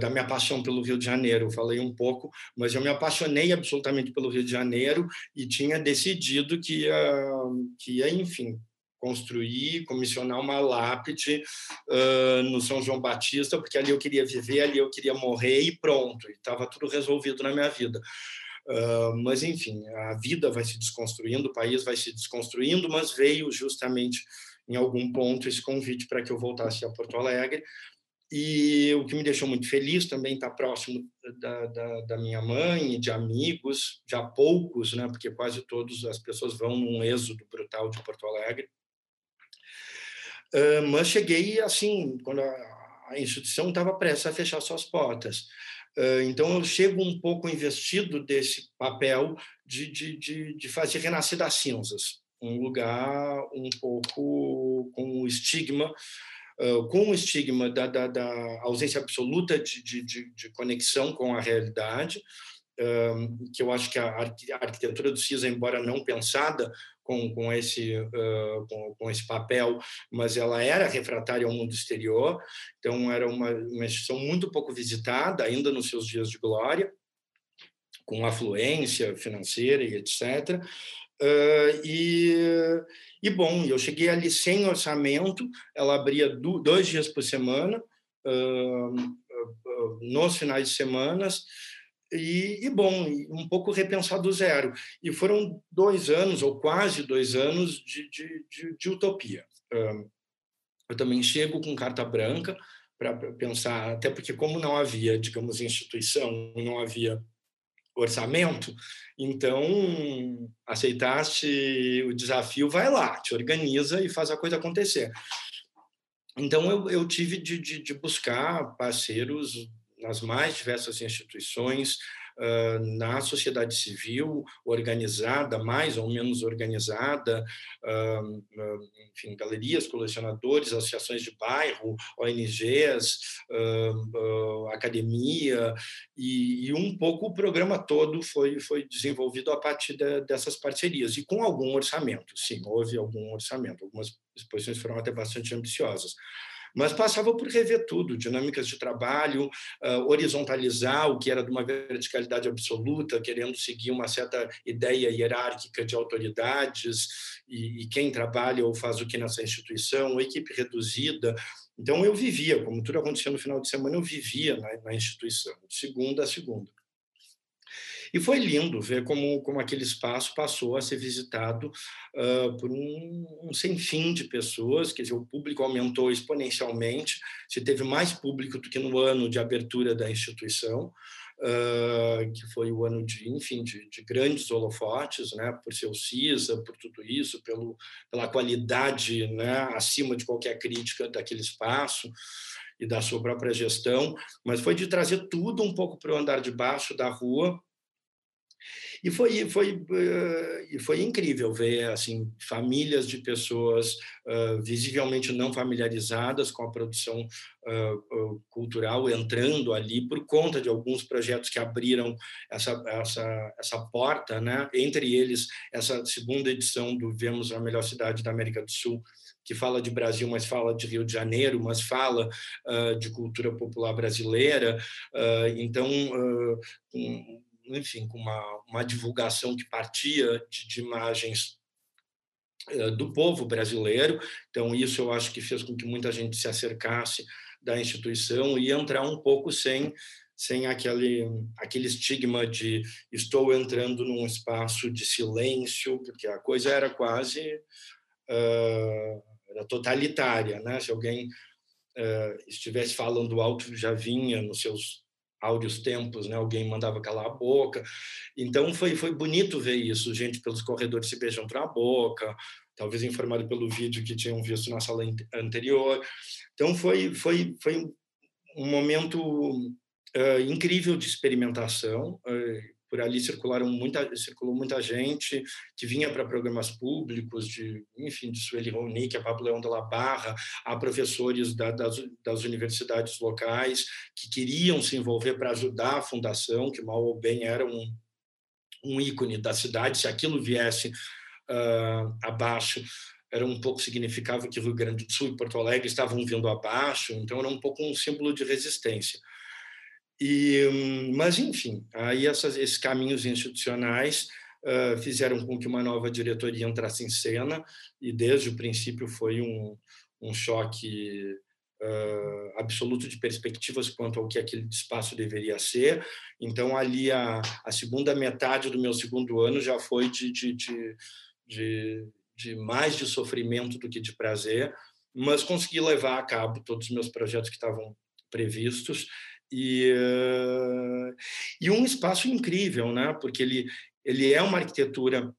Da minha paixão pelo Rio de Janeiro. Eu falei um pouco, mas eu me apaixonei absolutamente pelo Rio de Janeiro e tinha decidido que ia, que ia enfim, construir, comissionar uma lápide uh, no São João Batista, porque ali eu queria viver, ali eu queria morrer e pronto, estava tudo resolvido na minha vida. Uh, mas, enfim, a vida vai se desconstruindo, o país vai se desconstruindo, mas veio justamente em algum ponto esse convite para que eu voltasse a Porto Alegre. E o que me deixou muito feliz também estar tá próximo da, da, da, minha mãe de amigos, já poucos, né, porque quase todas as pessoas vão num êxodo brutal de Porto Alegre mas cheguei assim, quando a, a instituição estava prestes a fechar suas portas. então, eu chego um pouco investido desse papel de, de, de, de fazer renascer das cinzas, um lugar um pouco com o estigma com o estigma da, da, da ausência absoluta de, de, de, conexão com a realidade, que eu acho que a arquitetura do CISA, embora não pensada com, com, esse, uh, com, com, esse papel, mas ela era refratária ao mundo exterior, então era uma, uma instituição muito pouco visitada, ainda nos seus dias de glória, com afluência financeira e etc. Uh, e, e, bom, eu cheguei ali sem orçamento, ela abria do, dois dias por semana, uh, nos finais de semanas, e, e, bom, um pouco repensar do zero. E foram dois anos, ou quase dois anos, de, de, de, de utopia. Eu também chego com carta branca para pensar, até porque, como não havia, digamos, instituição, não havia orçamento, então aceitaste o desafio, vai lá, te organiza e faz a coisa acontecer. Então eu, eu tive de, de, de buscar parceiros nas mais diversas instituições, na sociedade civil organizada, mais ou menos organizada, enfim, galerias, colecionadores, associações de bairro, ONGs, academia, e, um pouco o programa todo foi, foi desenvolvido a partir dessas parcerias, e com algum orçamento, sim, houve algum orçamento, algumas exposições foram até bastante ambiciosas mas passava por rever tudo, dinâmicas de trabalho, uh, horizontalizar o que era de uma verticalidade absoluta, querendo seguir uma certa ideia hierárquica de autoridades e, e quem trabalha ou faz o que nessa instituição, equipe reduzida. Então, eu vivia, como tudo acontecia no final de semana, eu vivia na, na instituição, de segunda a segunda. E foi lindo ver como, como aquele espaço passou a ser visitado uh, por um, um sem fim de pessoas, quer dizer, o público aumentou exponencialmente, se teve mais público do que no ano de abertura da instituição, uh, que foi o ano de, enfim, de, de, grandes holofotes, né, por ser o CISA, por tudo isso, pelo, pela qualidade né, acima de qualquer crítica daquele espaço e da sua própria gestão, mas foi de trazer tudo um pouco para o andar de baixo da rua, e foi, foi, uh, foi incrível ver assim famílias de pessoas uh, visivelmente não familiarizadas com a produção uh, cultural entrando ali por conta de alguns projetos que abriram essa, essa, essa porta, né? entre eles essa segunda edição do Vemos a Melhor Cidade da América do Sul, que fala de Brasil, mas fala de Rio de Janeiro, mas fala uh, de cultura popular brasileira. Então, um, enfim, com uma, uma divulgação que partia de, de imagens eh, do povo brasileiro. Então, isso eu acho que fez com que muita gente se acercasse da instituição e entrar um pouco sem sem aquele aquele estigma de estou entrando num espaço de silêncio, porque a coisa era quase uh, era totalitária, né? Se alguém uh, estivesse falando alto já vinha nos seus áureos tempos, né? Alguém mandava calar a boca. Então foi foi bonito ver isso, gente pelos corredores se beijando na boca, talvez informado pelo vídeo que tinham visto na sala anterior. Então foi foi foi um momento uh, incrível de experimentação. Uh, por ali circularam muita circulou muita gente que vinha para programas públicos de enfim de Sueli Ronick, a Pablo Leão de la Barra, há professores da, das, das universidades locais que queriam se envolver para ajudar a fundação, que mal ou bem era um um ícone da cidade, se aquilo viesse uh, abaixo era um pouco significava que Rio Grande do Sul e Porto Alegre estavam vindo abaixo, então era um pouco um símbolo de resistência. E, mas, enfim, aí essas, esses caminhos institucionais uh, fizeram com que uma nova diretoria entrasse em cena, e desde o princípio foi um, um choque uh, absoluto de perspectivas quanto ao que aquele espaço deveria ser. Então, ali, a, a segunda metade do meu segundo ano já foi de, de, de, de, de mais de sofrimento do que de prazer, mas consegui levar a cabo todos os meus projetos que estavam previstos e, uh, e um espaço incrível, né? porque ele, ele é uma arquitetura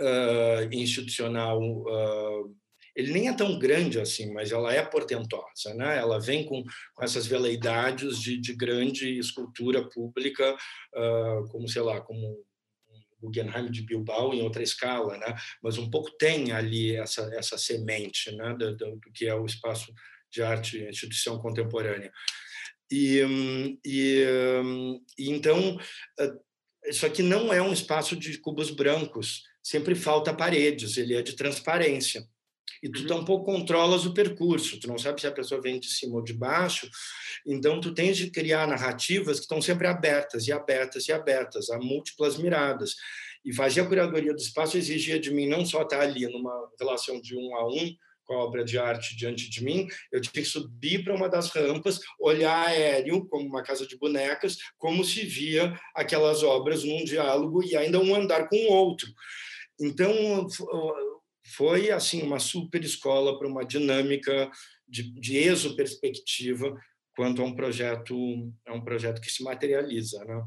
uh, institucional, uh, ele nem é tão grande assim, mas ela é portentosa. Né? Ela vem com, com essas veleidades de, de grande escultura pública, como, sei lá, como Guggenheim de Bilbao em outra escala, né? mas um pouco tem ali essa, essa semente né? do, do, do que é o espaço de arte instituição contemporânea. E, e, e então, isso aqui não é um espaço de cubos brancos, sempre falta paredes, ele é de transparência. E tu uhum. tampouco controlas o percurso, tu não sabe se a pessoa vem de cima ou de baixo, então tu tens de criar narrativas que estão sempre abertas e abertas e abertas, a múltiplas miradas. E fazer a curadoria do espaço exigia de mim não só estar ali numa relação de um a um, com a obra de arte diante de mim, eu tinha que subir para uma das rampas, olhar aéreo, como uma casa de bonecas, como se via aquelas obras num diálogo e ainda um andar com o outro. Então, foi assim uma super escola para uma dinâmica de, de exo-perspectiva quanto a um projeto a um projeto que se materializa, né?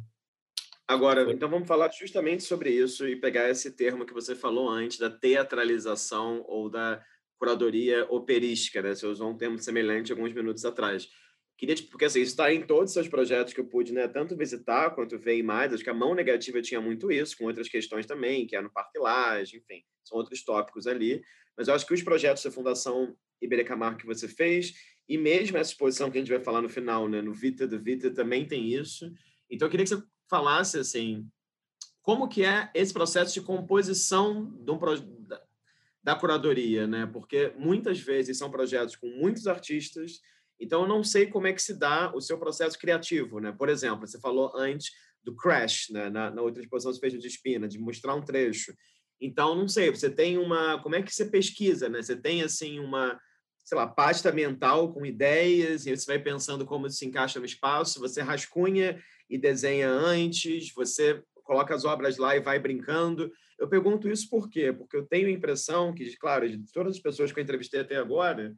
Agora, então vamos falar justamente sobre isso e pegar esse termo que você falou antes da teatralização ou da curadoria operística, né? Você usou um termo semelhante alguns minutos atrás. Queria, tipo, porque assim, isso está em todos os seus projetos que eu pude, né, tanto visitar quanto ver mais. Acho que a mão negativa tinha muito isso, com outras questões também, que é no Parque Laje, enfim, são outros tópicos ali. Mas eu acho que os projetos da Fundação Iberica Mar que você fez, e mesmo essa exposição que a gente vai falar no final, né, no Vita do Vita, também tem isso. Então eu queria que você falasse, assim, como que é esse processo de composição de um, da curadoria, né? Porque muitas vezes são projetos com muitos artistas, então eu não sei como é que se dá o seu processo criativo, né? Por exemplo, você falou antes do Crash, né? Na, na outra exposição você fez de Espina, de mostrar um trecho. Então, não sei, você tem uma... Como é que você pesquisa, né? Você tem, assim, uma, sei lá, pasta mental com ideias e você vai pensando como isso se encaixa no espaço, você rascunha e desenha antes, você coloca as obras lá e vai brincando. Eu pergunto isso por quê? Porque eu tenho a impressão que, claro, de todas as pessoas que eu entrevistei até agora,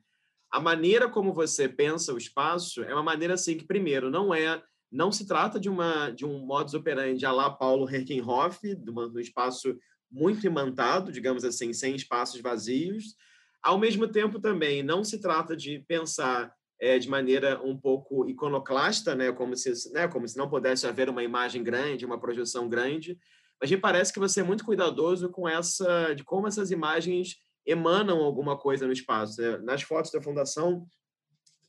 a maneira como você pensa o espaço é uma maneira assim que, primeiro, não é não se trata de uma de um modus operandi à la Paulo Herkenhoff, de um espaço muito imantado, digamos assim, sem espaços vazios. Ao mesmo tempo, também, não se trata de pensar é, de maneira um pouco iconoclasta, né, como se, né, como se não pudesse haver uma imagem grande, uma projeção grande, mas me parece que você é muito cuidadoso com essa, de como essas imagens emanam alguma coisa no espaço. Né? Nas fotos da fundação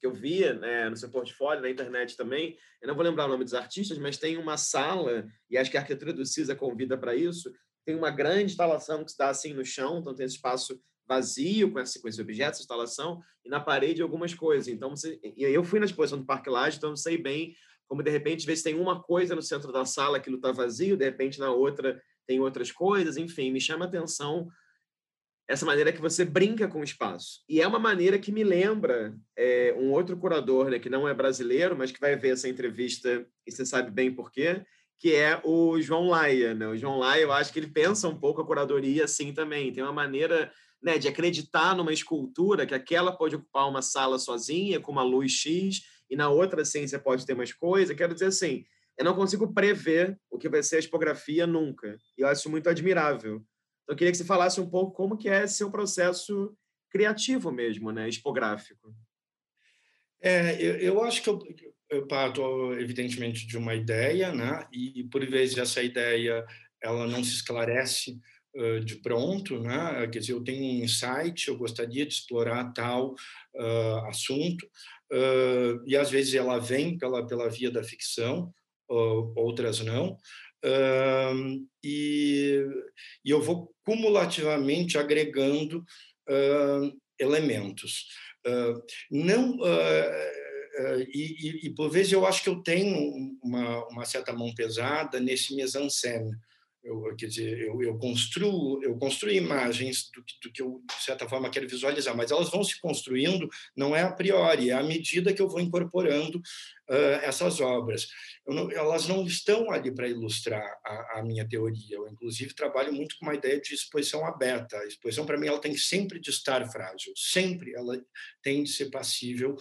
que eu via né, no seu portfólio, na internet também, eu não vou lembrar o nome dos artistas, mas tem uma sala, e acho que a arquitetura do CISA convida para isso, tem uma grande instalação que dá assim no chão, então tem esse espaço vazio com esse, com esse objeto, essa instalação, e na parede algumas coisas. Então, você, e eu fui na exposição do Parque Laje, então sei bem como, de repente, ver se tem uma coisa no centro da sala, aquilo está vazio, de repente, na outra tem outras coisas, enfim, me chama a atenção essa maneira que você brinca com o espaço. E é uma maneira que me lembra é, um outro curador, né, que não é brasileiro, mas que vai ver essa entrevista e você sabe bem por quê, que é o João Laia. Né? O João Laia, eu acho que ele pensa um pouco a curadoria assim também. Tem uma maneira né, de acreditar numa escultura que aquela pode ocupar uma sala sozinha, com uma luz X, e na outra você pode ter mais coisa. Quero dizer assim, eu não consigo prever o que vai ser a tipografia nunca. E eu acho muito admirável. Então, eu queria que você falasse um pouco como que é seu processo criativo mesmo, né, expográfico. É, eu, eu acho que eu, eu parto, evidentemente, de uma ideia, né? E, por vezes, essa ideia ela não se esclarece uh, de pronto, né? Quer dizer, eu tenho um insight, eu gostaria de explorar tal uh, assunto, e às vezes ela vem pela, pela via da ficção, outras não, e, e, eu vou cumulativamente agregando elementos. não Uh, e, e, por vezes eu acho que eu tenho uma, uma certa mão pesada nesse mise-en-scène. Eu, quer dizer, eu, eu, construo, eu construo imagens do, do, que eu, de certa forma, quero visualizar, mas elas vão se construindo, não é a priori, é à medida que eu vou incorporando uh, essas obras. Não, elas não estão ali para ilustrar a, a, minha teoria. Eu, inclusive, trabalho muito com uma ideia de exposição aberta. A exposição, para mim, ela tem sempre de estar frágil, sempre ela tem de ser passível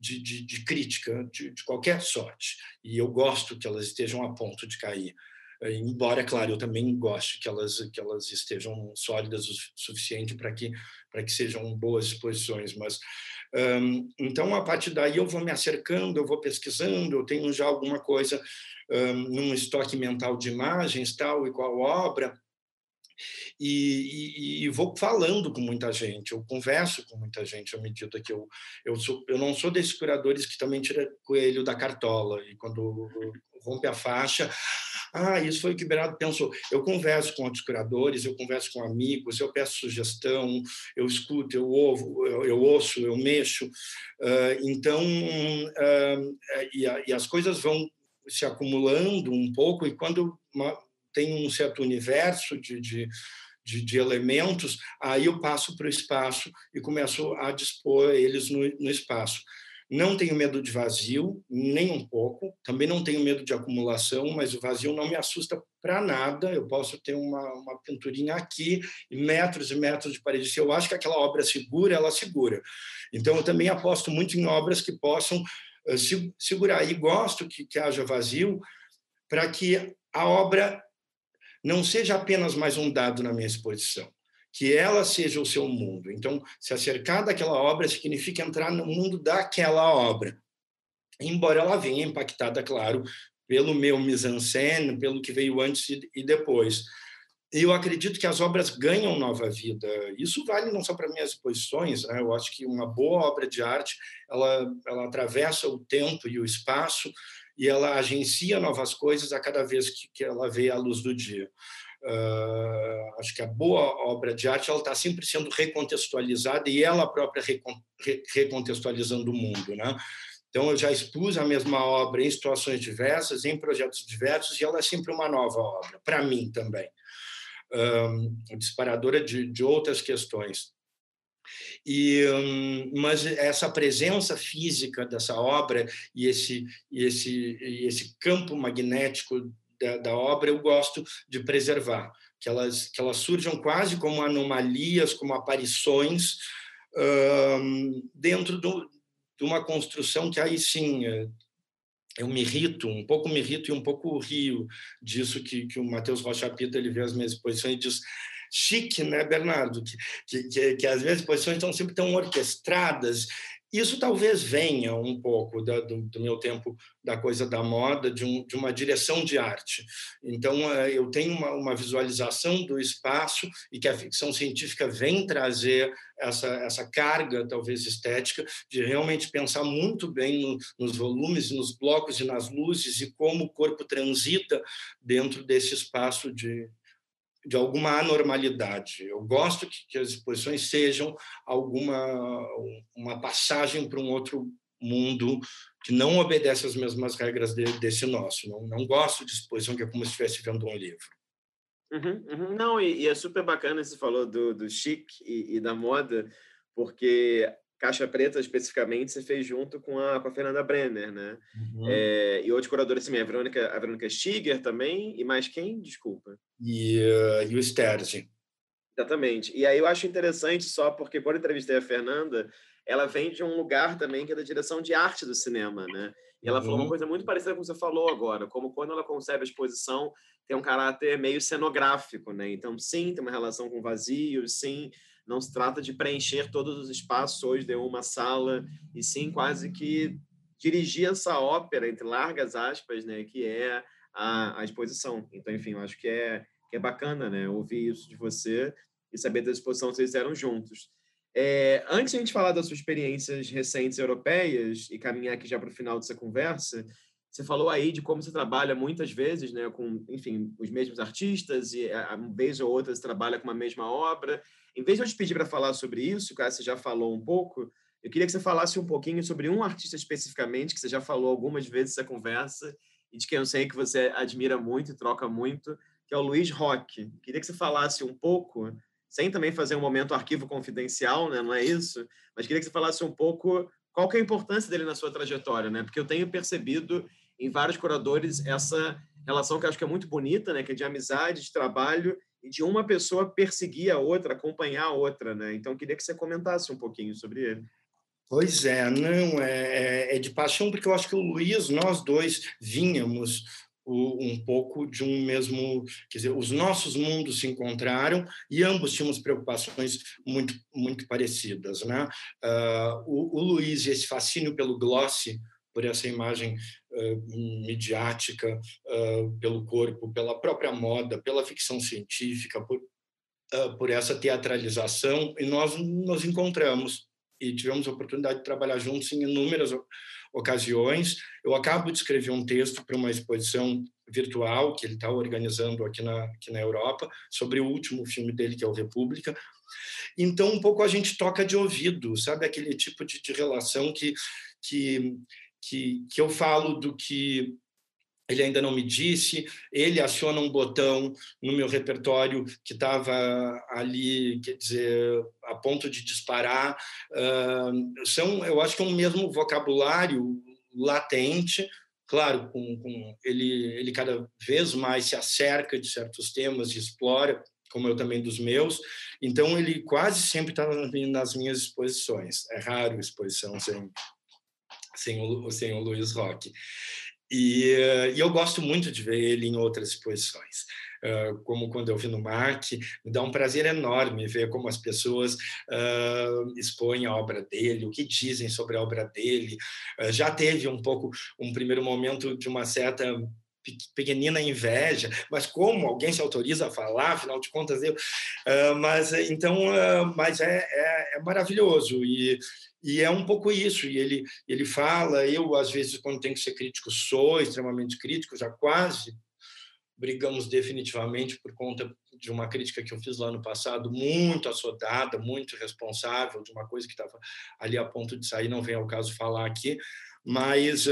de, de, de crítica de, de, qualquer sorte. E eu gosto que elas estejam a ponto de cair. Eh, embora, claro, eu também gosto que elas, que elas estejam sólidas o suficiente para que, que sejam boas exposições. Mas, um, então, a partir daí, eu vou me acercando, eu vou pesquisando, eu tenho já alguma coisa um, num estoque mental de imagens, tal e qual obra e, e, e, vou falando com muita gente, eu converso com muita gente à medida que eu eu, sou, eu não sou desses curadores que também tira coelho da cartola e quando rompe a faixa, ah, isso foi o que o pensou. Eu converso com outros curadores, eu converso com amigos, eu peço sugestão, eu escuto, eu ouvo, eu, eu ouço, eu mexo. Uh, então, uh, e, a, e, as coisas vão se acumulando um pouco e quando uma, tem um certo universo de, de, de, de elementos, aí eu passo para o espaço e começo a dispor eles no, no espaço. Não tenho medo de vazio, nem um pouco. Também não tenho medo de acumulação, mas o vazio não me assusta para nada. Eu posso ter uma, uma pinturinha aqui metros e metros de parede. Se eu acho que aquela obra segura, ela segura. Então, eu também aposto muito em obras que possam uh, se, segurar. E gosto que, que haja vazio para que a obra não seja apenas mais um dado na minha exposição, que ela seja o seu mundo. Então, se acercar daquela obra significa entrar no mundo daquela obra, embora ela venha impactada, claro, pelo meu mise-en-scène, pelo que veio antes e depois. Eu acredito que as obras ganham nova vida. Isso vale não só para minhas exposições, né? Eu acho que uma boa obra de arte, ela, ela atravessa o tempo e o espaço e ela agencia novas coisas a cada vez que, que ela vê a luz do dia. Uh, acho que a boa obra de arte ela está sempre sendo recontextualizada e ela própria recon, re, recontextualizando o mundo, né? Então eu já expus a mesma obra em situações diversas, em projetos diversos e ela é sempre uma nova obra para mim também, uh, disparadora de, de outras questões. E, hum, mas essa presença física dessa obra e esse, e esse, e esse campo magnético da, da obra eu gosto de preservar, que elas, que elas surjam quase como anomalias, como aparições dentro do, de uma construção que aí sim eh, eu me irrito, um pouco me irrito e um pouco rio disso que, que o Matheus Rocha Pita ele vê as minhas exposições e diz chique, né, Bernardo? Que, que, que, as minhas exposições estão sempre tão orquestradas isso talvez venha um pouco da, do, do, meu tempo da coisa da moda, de, um, de, uma direção de arte. Então, eh, eu tenho uma, uma, visualização do espaço e que a ficção científica vem trazer essa, essa carga, talvez estética, de realmente pensar muito bem no, nos volumes, nos blocos e nas luzes e como o corpo transita dentro desse espaço de, de alguma anormalidade. Eu gosto que, que as exposições sejam alguma uma passagem para um outro mundo que não obedece às mesmas regras de, desse nosso. Não, não gosto de exposição que é como se estivesse vendo um livro. Uhum, uhum. Não, e, e, é super bacana você falou do, do chic e, e da moda, porque Caixa Preta, especificamente, você fez junto com a, com a Fernanda Brenner, né? Uhum. É, e outros curadores também, a Verônica, a Verônica Stiger também, e mais quem? Desculpa. E, uh, e o Sterzi. Exatamente. E aí eu acho interessante só porque, quando entrevistei a Fernanda, ela vem de um lugar também que é da direção de arte do cinema, né? E ela uhum. falou uma coisa muito parecida com o que você falou agora, como quando ela concebe a exposição, tem um caráter meio cenográfico, né? Então, sim, tem uma relação com vazios, sim, não se trata de preencher todos os espaços de uma sala, e sim quase que dirigir essa ópera, entre largas aspas, né, que é a, a exposição. Então, enfim, eu acho que é, que é bacana né, ouvir isso de você e saber da exposição que vocês fizeram juntos. É, antes de a gente falar das suas experiências recentes europeias e caminhar aqui já para o final dessa conversa, você falou aí de como você trabalha muitas vezes, né, com, enfim, os mesmos artistas e a vez ou outra você trabalha com uma mesma obra. Em vez de eu te pedir para falar sobre isso, que você já falou um pouco, eu queria que você falasse um pouquinho sobre um artista especificamente, que você já falou algumas vezes essa conversa, e de quem eu sei que você admira muito e troca muito, que é o Luiz Roque. Queria que você falasse um pouco, sem também fazer um momento arquivo confidencial, né? não é isso, mas queria que você falasse um pouco qual que é a importância dele na sua trajetória, né? porque eu tenho percebido em vários curadores essa relação que eu acho que é muito bonita, né? que é de amizade, de trabalho, e de uma pessoa perseguir a outra, acompanhar a outra, né? Então, queria que você comentasse um pouquinho sobre ele. Pois é, não, é, é, é de paixão, porque eu acho que o Luiz, nós dois vínhamos um pouco de um mesmo, quer dizer, os nossos mundos se encontraram e ambos tínhamos preocupações muito muito parecidas, né? Uh, o, o Luiz esse fascínio pelo glossy, por essa imagem midiática, pelo corpo, pela própria moda, pela ficção científica, por, por essa teatralização, e nós nos encontramos e tivemos a oportunidade de trabalhar juntos em inúmeras ocasiões. Eu acabo de escrever um texto para uma exposição virtual que ele está organizando aqui na, aqui na Europa, sobre o último filme dele, que é o República. Então, um pouco a gente toca de ouvido, sabe? Aquele tipo de, de relação que, que que, que eu falo do que ele ainda não me disse, ele aciona um botão no meu repertório que estava ali, quer dizer, a ponto de disparar. Uh, são, eu acho que é um mesmo vocabulário latente, claro, com, com, ele, ele cada vez mais se acerca de certos temas explora, como eu também dos meus. Então, ele quase sempre está nas minhas exposições. É raro exposição sem sem o, sem o Luiz Roque. E, e, eu gosto muito de ver ele em outras exposições. Uh, como quando eu vi no MAC, me dá um prazer enorme ver como as pessoas uh, expõem a obra dele, o que dizem sobre a obra dele. Uh, já teve um pouco, um primeiro momento de uma certa pequenina inveja, mas como alguém se autoriza a falar, afinal de contas eu, mas então, mas é, é, é maravilhoso e e é um pouco isso. E ele, ele fala, eu, às vezes, quando tenho que ser crítico, sou extremamente crítico, já quase brigamos definitivamente por conta de uma crítica que eu fiz lá no passado, muito assodada, muito responsável, de uma coisa que estava ali a ponto de sair, não vem ao caso falar aqui, mas.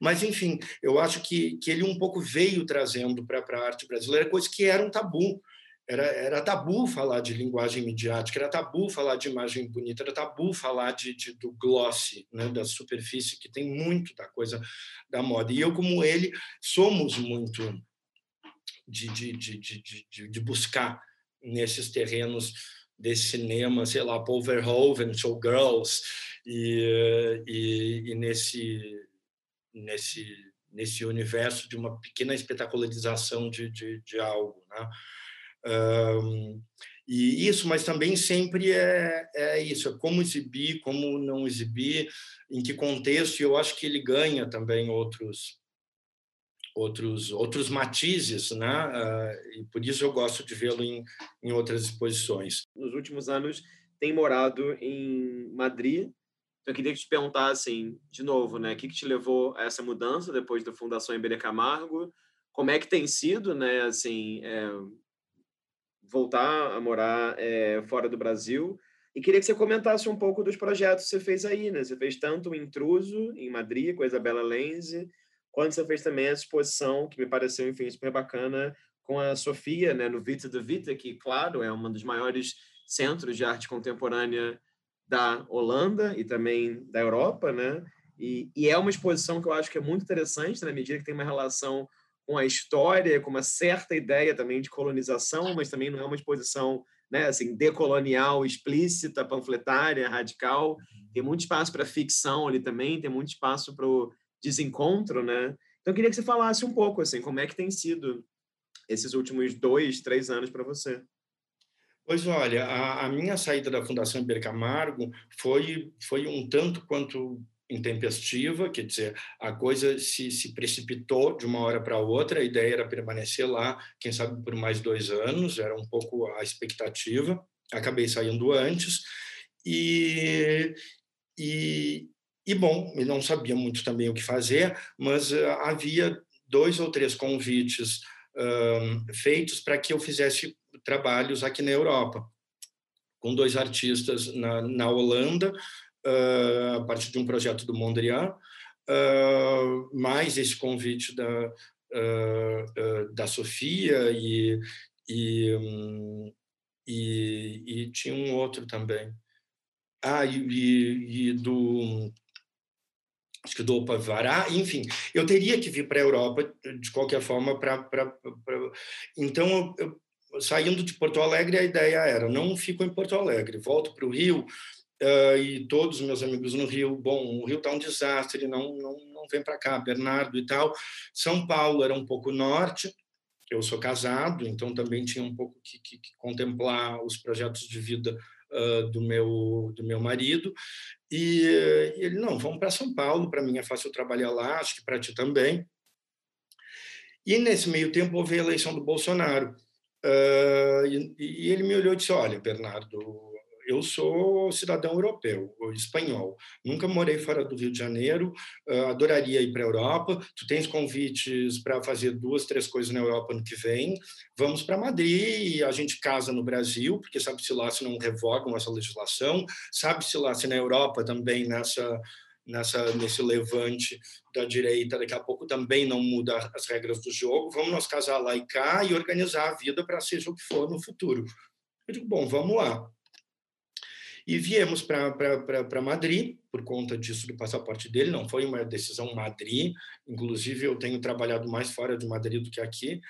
mas, enfim, eu acho que, que ele um pouco veio trazendo para a arte brasileira coisas que eram tabu era, era tabu falar de linguagem midiática, era tabu falar de imagem bonita, era tabu falar de, de do gloss, né, da superfície, que tem muito da coisa da moda. E eu, como ele, somos muito de, de, de, de, de buscar nesses terrenos desse cinema, sei lá, Paul Verhoeven, Showgirls, e, e, e nesse, nesse, nesse universo de uma pequena espetacularização de, de, de algo. Né? Um, e isso, mas também sempre é, é isso, é como exibir, como não exibir, em que contexto, e eu acho que ele ganha também outros outros outros matizes, né? Uh, e por isso eu gosto de vê-lo em, em outras exposições. Nos últimos anos tem morado em Madrid. Então eu queria te perguntar assim, de novo, né? O que, que te levou a essa mudança depois da Fundação Iberê Camargo? Como é que tem sido, né? Assim, é, voltar a morar é, fora do Brasil. E queria que você comentasse um pouco dos projetos que você fez aí, né? Você fez tanto o Intruso, em Madrid, com a Isabela Lenze, quanto você fez também a exposição, que me pareceu, enfim, super bacana, com a Sofia, né, no Vita do Vita, que, claro, é um dos maiores centros de arte contemporânea da Holanda e também da Europa, né? E, e é uma exposição que eu acho que é muito interessante, na medida que tem uma relação com a história, com uma certa ideia também de colonização, mas também não é uma exposição né, assim, decolonial, explícita, panfletária, radical. Tem muito espaço para ficção ali também, tem muito espaço para o desencontro, né? Então, eu queria que você falasse um pouco, assim, como é que tem sido esses últimos dois, três anos para você. Pois olha, a, a, minha saída da Fundação Ibercamargo foi, foi um tanto quanto intempestiva, quer dizer, a coisa se, se precipitou de uma hora para outra, a ideia era permanecer lá, quem sabe por mais dois anos, era um pouco a expectativa, acabei saindo antes, e, e, e bom, não sabia muito também o que fazer, mas uh, havia dois ou três convites uh, feitos para que eu fizesse trabalhos aqui na Europa, com dois artistas na, na Holanda, a partir de um projeto do Mondrian, uh, mais esse convite da, uh, da Sofia e, e, um, e, e, tinha um outro também. Ah, e, e do acho que do Opavará, enfim, eu teria que vir para a Europa de qualquer forma para então eu, saindo de Porto Alegre a ideia era não fico em Porto Alegre volto para o Rio uh, e todos os meus amigos no Rio, bom, o Rio está um desastre, não, não, não vem para cá, Bernardo e tal. São Paulo era um pouco norte, eu sou casado, então também tinha um pouco que, que, que contemplar os projetos de vida uh, do meu do meu marido. E, ele não vamos para São Paulo para mim é fácil trabalhar lá acho que para ti também. E nesse meio tempo houve a eleição do Bolsonaro. Uh, e, e, ele me olhou e disse olha Bernardo eu sou cidadão europeu, espanhol. Nunca morei fora do Rio de Janeiro, adoraria ir para a Europa. Tu tens convites para fazer duas, três coisas na Europa ano que vem. Vamos para Madrid e a gente casa no Brasil, porque sabe-se lá se não revogam essa legislação, sabe-se lá se na Europa também nessa nessa nesse levante da direita daqui a pouco também não muda as regras do jogo vamos nos casar lá e cá e organizar a vida para seja o que for no futuro eu digo bom vamos lá e viemos para Madrid, por conta disso do passaporte dele, não foi uma decisão Madrid, inclusive eu tenho trabalhado mais fora de Madrid do que aqui,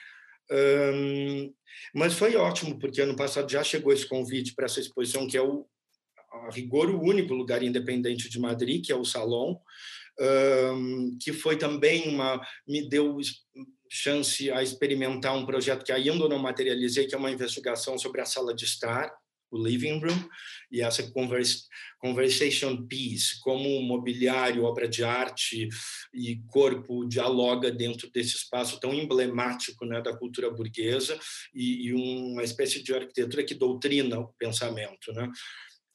mas foi ótimo, porque ano passado já chegou esse convite para essa exposição, que é o, a rigor, o único lugar independente de Madrid, que é o Salão, um, que foi também uma. me deu chance a experimentar um projeto que ainda não materializei, que é uma investigação sobre a sala de estar, o living room, e essa converse, conversation piece, como mobiliário, obra de arte e corpo dialoga dentro desse espaço tão emblemático né, da cultura burguesa e, e, uma espécie de arquitetura que doutrina o pensamento. Né?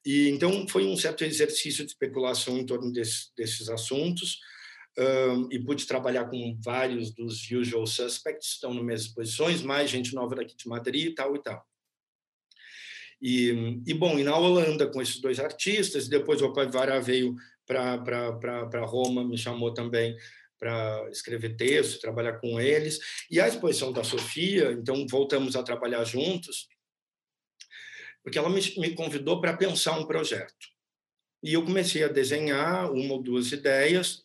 E, então, foi um certo exercício de especulação em torno desse, desses assuntos, um, e pude trabalhar com vários dos usual suspects, estão nas minhas exposições, mais gente nova daqui de Madrid e tal e tal. E, e bom, e na Holanda com esses dois artistas, depois o Vara veio para Roma, me chamou também para escrever texto, trabalhar com eles. E a exposição da Sofia, então voltamos a trabalhar juntos, porque ela me, me convidou para pensar um projeto. E eu comecei a desenhar uma ou duas ideias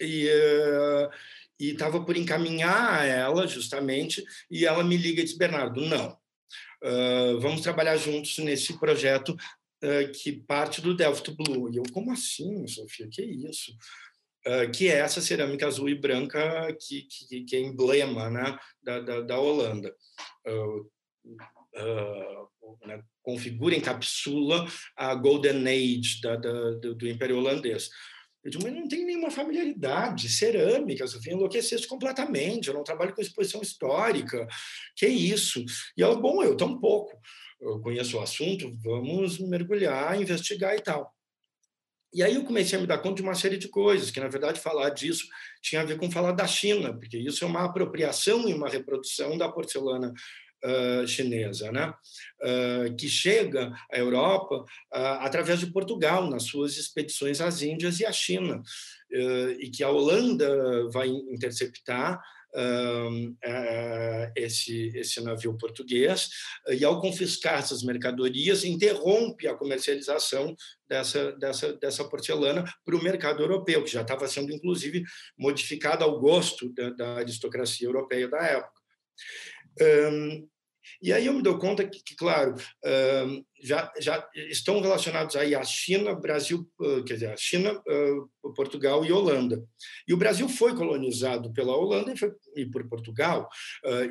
e uh, estava por encaminhar a ela justamente e ela me liga e diz Bernardo não uh, vamos trabalhar juntos nesse projeto uh, que parte do Delft Blue e eu como assim Sofia que isso uh, que é essa cerâmica azul e branca que, que, que é emblema né, da, da, da Holanda. Né, configura, encapsula a Golden Age da, da, do, do, Império Holandês. Eu digo, mas não tem nenhuma familiaridade, cerâmica, Sofia, enlouquecesse completamente, eu não trabalho com exposição histórica, que isso? E ela, bom, eu tão pouco, eu conheço o assunto, vamos mergulhar, investigar e tal. E aí eu comecei a me dar conta de uma série de coisas, que na verdade falar disso tinha a ver com falar da China, porque isso é uma apropriação e uma reprodução da porcelana uh, chinesa, né? Uh, que chega à Europa uh, através de Portugal, nas suas expedições às Índias e à China, e que a Holanda vai interceptar esse, esse navio português e, ao confiscar essas mercadorias, interrompe a comercialização dessa, dessa, dessa porcelana para o mercado europeu, que já estava sendo, inclusive, modificada ao gosto da, da aristocracia europeia da época. E aí eu me dou conta que, que claro, já, já estão relacionados aí a China, Brasil, quer dizer, a China, Portugal e Holanda. E o Brasil foi colonizado pela Holanda e, por Portugal,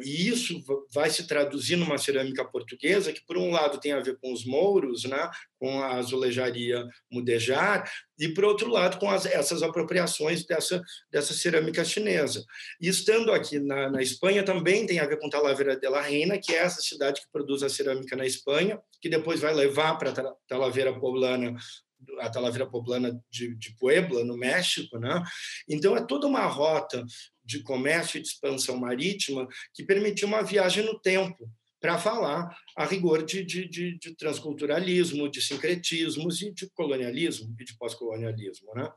e isso vai se traduzir numa cerâmica portuguesa que, por um lado, tem a ver com os mouros, né, com a azulejaria mudejar, e, por outro lado, com as, essas apropriações dessa, dessa cerâmica chinesa. E estando aqui na, na Espanha, também tem a ver com Talavera de la Reina, que é essa cidade que produz a cerâmica na Espanha, que depois vai levar para a Talavera Poblana a Talavera Poblana de, de, Puebla, no México. Né? Então, é toda uma rota de comércio e de expansão marítima que permitiu uma viagem no tempo para falar a rigor de, de, de, de, transculturalismo, de sincretismos e de colonialismo e de pós-colonialismo. Né?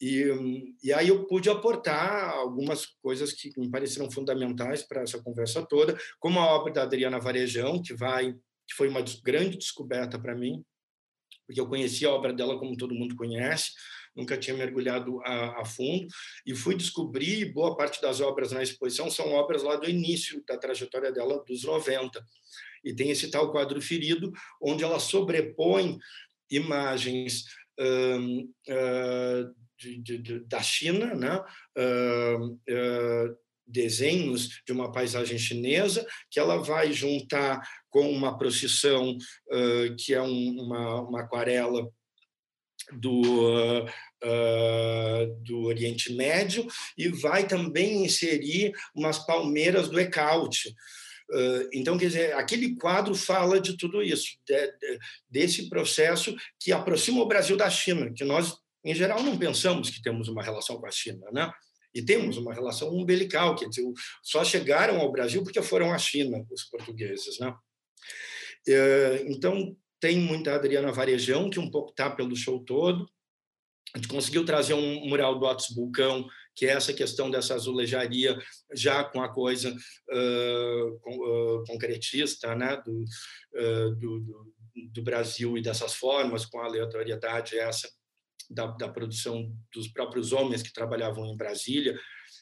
E, e aí eu pude aportar algumas coisas que me pareceram fundamentais para essa conversa toda, como a obra da Adriana Varejão, que vai que foi uma grande descoberta para mim, porque eu conhecia a obra dela como todo mundo conhece, nunca tinha mergulhado a, a, fundo, e fui descobrir, boa parte das obras na exposição são obras lá do início da trajetória dela, dos 90. E tem esse tal quadro ferido, onde ela sobrepõe imagens uh, uh, de, de, de, da China, né? Uh, desenhos de uma paisagem chinesa, que ela vai juntar com uma procissão uh, que é um, uma, uma aquarela do, uh, do Oriente Médio e vai também inserir umas palmeiras do Ecaute. Uh, então, quer dizer, aquele quadro fala de tudo isso, de, de, desse processo que aproxima o Brasil da China, que nós, em geral, não pensamos que temos uma relação com a China, né? E temos uma relação umbilical, quer dizer, só chegaram ao Brasil porque foram à China, os portugueses, né? Eh, então, tem muita Adriana Varejão, que um pouco está pelo show todo. A gente conseguiu trazer um mural do Atos Bulcão, que é essa questão dessa azulejaria já com a coisa uh, com, uh, concretista né? do, uh, do, do, do, Brasil e dessas formas, com a aleatoriedade essa da, da produção dos próprios homens que trabalhavam em Brasília,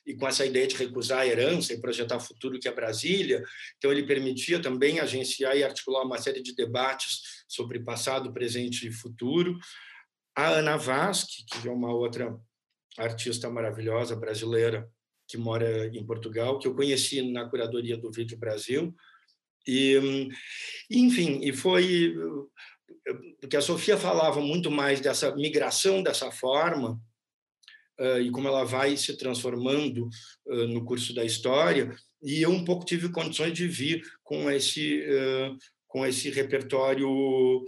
e com essa ideia de recusar a herança e projetar o futuro que é Brasília. Então, ele permitia também agenciar e articular uma série de debates sobre passado, presente e futuro. A Ana Vaz, que é uma outra artista maravilhosa brasileira que mora em Portugal, que eu conheci na curadoria do Vídeo Brasil. E, enfim, e foi porque a Sofia falava muito mais dessa migração dessa forma uh, e como ela vai se transformando uh, no curso da história e eu um pouco tive condições de vir com esse uh, com esse repertório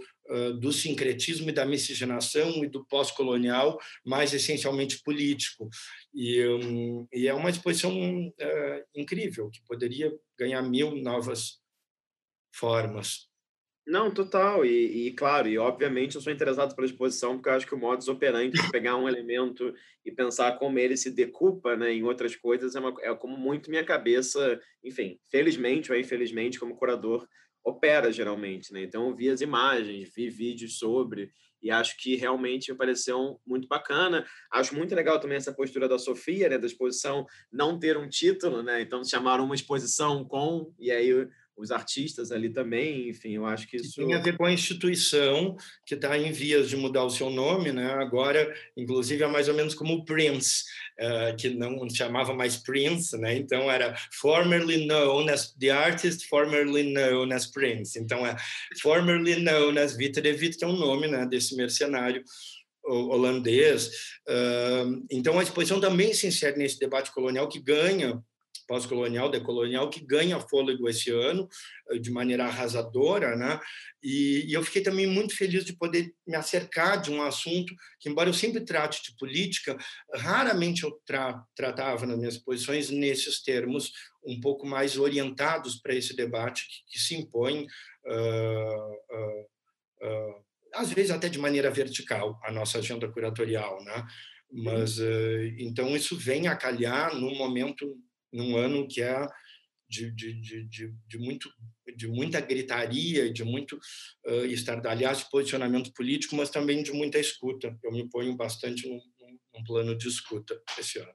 do sincretismo e da miscigenação e do pós-colonial mais essencialmente político. E, um, e é uma exposição incrível que poderia ganhar mil novas formas Não, total. E, e, claro, e obviamente eu sou interessado pela exposição porque eu acho que o modus operandi de pegar um elemento e pensar como ele se decupa né, em outras coisas é, uma, é como muito minha cabeça, enfim, felizmente ou infelizmente, como curador, opera geralmente. Né? Então eu vi as imagens, vi vídeos sobre e acho que realmente me pareceu muito bacana. Acho muito legal também essa postura da Sofia, né, da exposição não ter um título, né? Então chamaram uma exposição com e aí os artistas ali também, enfim, eu acho que isso... tem a ver com a instituição que está em vias de mudar o seu nome, né? agora, inclusive, é mais ou menos como o Prince, uh, que não chamava mais Prince, né? então era formerly known as the artist, formerly known as Prince, então é formerly known as Vita de Vita, que é um nome né, desse mercenário holandês. Uh, então, a exposição também se insere nesse debate colonial que ganha pós-colonial, decolonial, que ganha fôlego esse ano eh, de maneira arrasadora, né? E, e, eu fiquei também muito feliz de poder me acercar de um assunto que, embora eu sempre trate de política, raramente eu tra tratava nas minhas posições nesses termos um pouco mais orientados para esse debate que, que se impõe uh, uh, uh, às vezes até de maneira vertical a nossa agenda curatorial, né? Mas então isso vem a calhar num momento num ano que é de, de, de, de, muito, de muita gritaria, de muito uh, estardalhaço, posicionamento político, mas também de muita escuta. Eu me ponho bastante num, num plano de escuta esse ano.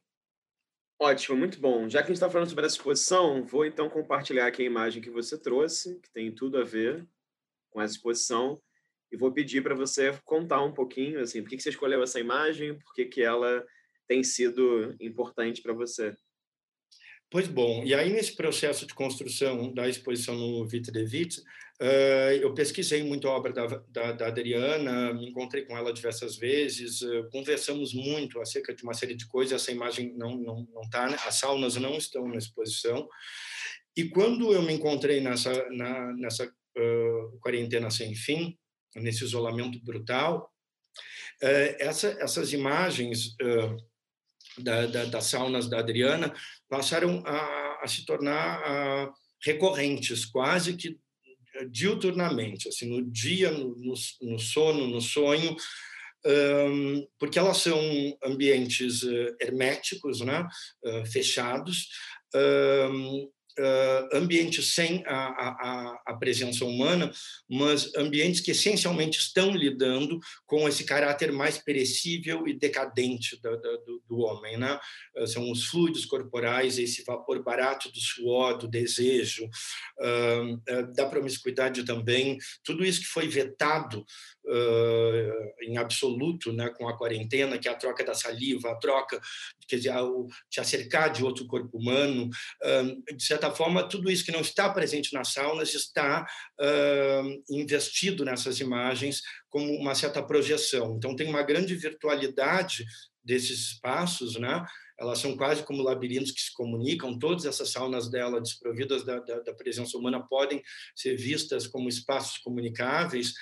Ótimo, muito bom. Já que a gente está falando sobre essa exposição, vou então compartilhar aqui a imagem que você trouxe, que tem tudo a ver com essa exposição, e vou pedir para você contar um pouquinho, assim, por que você escolheu essa imagem, por que, que ela tem sido importante para você. Pois bom, e aí nesse processo de construção da exposição no Vite, uh, eu pesquisei muito a obra da, da, da, Adriana, me encontrei com ela diversas vezes, uh, conversamos muito acerca de uma série de coisas, essa imagem não não não está, né? as saunas não estão na exposição, e quando eu me encontrei nessa na, nessa uh, quarentena sem fim, nesse isolamento brutal, essa, essas imagens da, da, das saunas da Adriana passaram a, a se tornar a, recorrentes, quase que diuturnamente, assim, no dia, no, no, no sono, no sonho, um, porque elas são ambientes uh, herméticos, né, uh, fechados, um, uh, ambientes sem a, a, a, presença humana, mas ambientes que essencialmente estão lidando com esse caráter mais perecível e decadente do, do, homem. Né? São os fluidos corporais, esse vapor barato do suor, do desejo, uh, da promiscuidade também, tudo isso que foi vetado em absoluto né, com a quarentena, que é a troca da saliva, a troca, quer dizer, o, te acercar de outro corpo humano, de certa forma, tudo isso que não está presente nas saunas está investido nessas imagens como uma certa projeção. Então, tem uma grande virtualidade desses espaços, né? elas são quase como labirintos que se comunicam. Todas essas saunas dela, desprovidas da, da, da presença humana, podem ser vistas como espaços comunicáveis.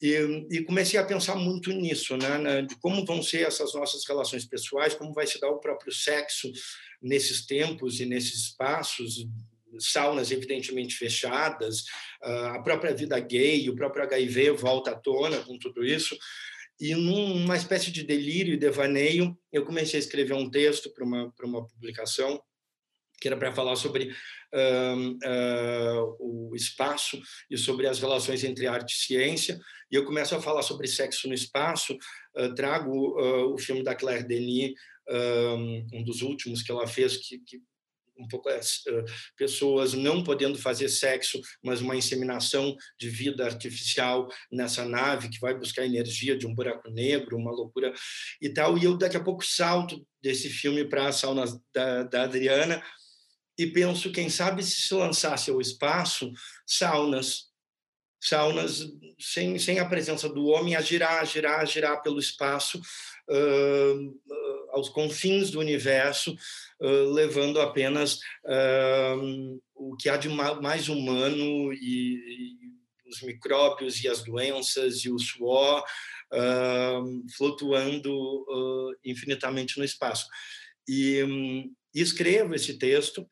E, e, comecei a pensar muito nisso, né, né, de como vão ser essas nossas relações pessoais, como vai se dar o próprio sexo nesses tempos e nesses espaços, saunas evidentemente fechadas, ah, a própria vida gay, o próprio HIV volta à tona com tudo isso. E numa espécie de delírio e devaneio, eu comecei a escrever um texto para uma, uma publicação que era para falar sobre uh, uh, o espaço e sobre as relações entre arte e ciência. E eu começo a falar sobre sexo no espaço, uh, trago o filme da Claire Denis, um dos últimos que ela fez, que, que um pouco as pessoas não podendo fazer sexo, mas uma inseminação de vida artificial nessa nave que vai buscar energia de um buraco negro, uma loucura e tal. E eu daqui a pouco salto desse filme para a sauna da, da Adriana e penso, quem sabe, se se lançasse ao espaço, saunas, saunas sem, sem a presença do homem a girar, a girar, a girar pelo espaço, uh, aos confins do universo, uh, levando apenas uh, o que há de mais humano e, e, os micróbios e as doenças e o suor flutuando infinitamente no espaço. E, um, escrevo esse texto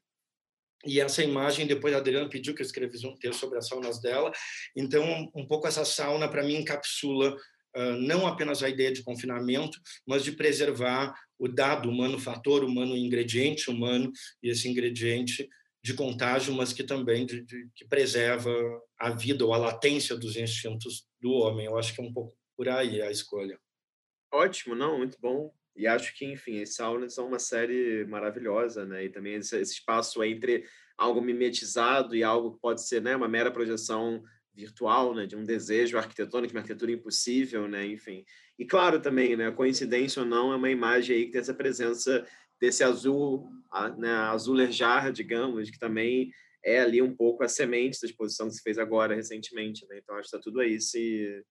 e essa imagem, depois a Adriana pediu que eu escrevesse um texto sobre as saunas dela. Então, um pouco essa sauna, para mim, encapsula uh, não apenas a ideia de confinamento, mas de preservar o dado humano, o fator humano, o ingrediente humano, e esse ingrediente de contágio, mas que também de, de, que preserva a vida ou a latência dos instintos do homem. Eu acho que é um pouco por aí a escolha. Ótimo, não, muito bom. E acho que, enfim, as saunas são uma série maravilhosa, né? E também esse, esse espaço entre algo mimetizado e algo que pode ser né, uma mera projeção virtual, né, de um desejo arquitetônico, de uma arquitetura impossível, né, enfim. E claro também, né, coincidência ou não, é uma imagem aí que tem essa presença desse azul, né, azul lerjar, digamos, que também é ali um pouco a semente da exposição que se fez agora recentemente, né? Então acho que está tudo aí se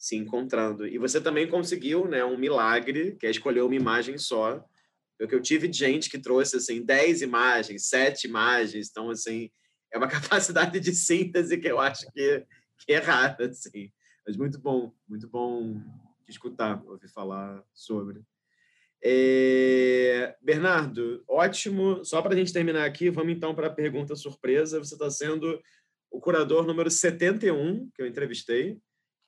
se encontrando. E você também conseguiu, né, um milagre, que é escolher uma imagem só. Porque eu tive gente que trouxe assim 10 imagens, sete imagens, então assim, é uma capacidade de síntese que eu acho que, que é rara, assim. Mas muito bom, muito bom escutar, ouvir falar sobre. É... Bernardo, ótimo. Só para a gente terminar aqui, vamos então para a pergunta surpresa. Você está sendo o curador número 71 que eu entrevistei.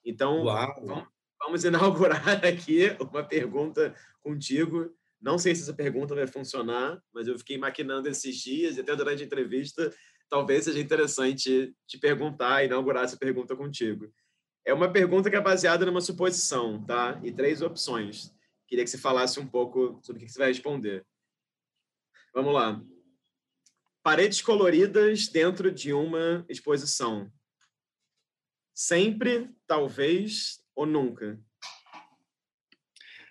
Então, vamos, vamos inaugurar aqui uma pergunta contigo. Não sei se essa pergunta vai funcionar, mas eu fiquei maquinando esses dias e até durante a entrevista talvez seja interessante te perguntar, inaugurar essa pergunta contigo. É uma pergunta que é baseada numa suposição, tá? E três opções. Queria que você falasse um pouco sobre o que você vai responder. Vamos lá. Paredes coloridas dentro de uma exposição. Sempre, talvez ou nunca?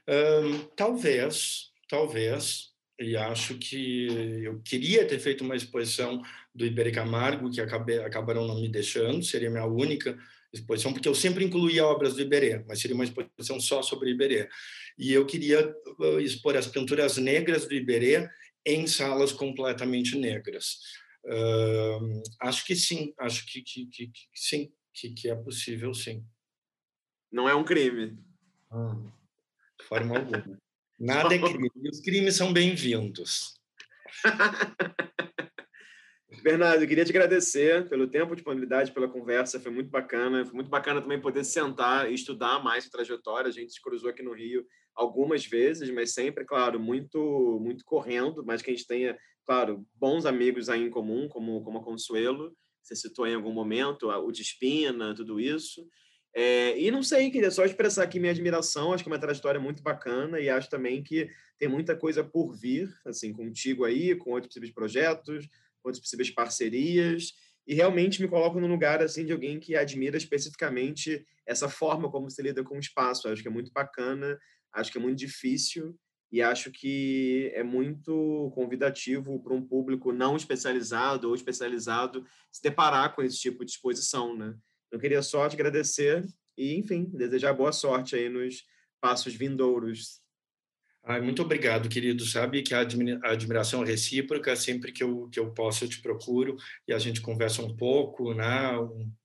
Um, talvez, talvez. E acho que eu queria ter feito uma exposição do Iberê Camargo, que acabei, acabaram não me deixando, seria minha única exposição, porque eu sempre incluía obras do Iberê, mas seria uma exposição só sobre Iberê. E eu queria uh, expor as pinturas negras do Iberê em salas completamente negras. Acho que sim, acho que, que, que, que sim, que, que, é possível sim. Não é um crime. Ah, de forma alguma. Nada é crime. Os crimes são bem-vindos. Bernardo, eu queria te agradecer pelo tempo, disponibilidade, pela conversa, foi muito bacana. Foi muito bacana também poder sentar e estudar mais a trajetória. A gente se cruzou aqui no Rio algumas vezes, mas sempre, claro, muito muito correndo, mas que a gente tenha, claro, bons amigos aí em comum, como, como a Consuelo, você citou em algum momento, o Despina, tudo isso. É, e não sei, queria só expressar aqui minha admiração, acho que é uma trajetória muito bacana e acho também que tem muita coisa por vir, assim, contigo aí, com outros possíveis projetos, outras possíveis parcerias, e realmente me coloco no lugar assim de alguém que admira especificamente essa forma como se lida com o espaço. Acho que é muito bacana, acho que é muito difícil e acho que é muito convidativo para um público não especializado ou especializado se deparar com esse tipo de exposição, né? Eu queria só te agradecer e, enfim, desejar boa sorte aí nos passos vindouros Ai, muito obrigado, querido. Sabe que a admiração é recíproca, sempre que eu, que eu posso eu te procuro e a gente conversa um pouco, né?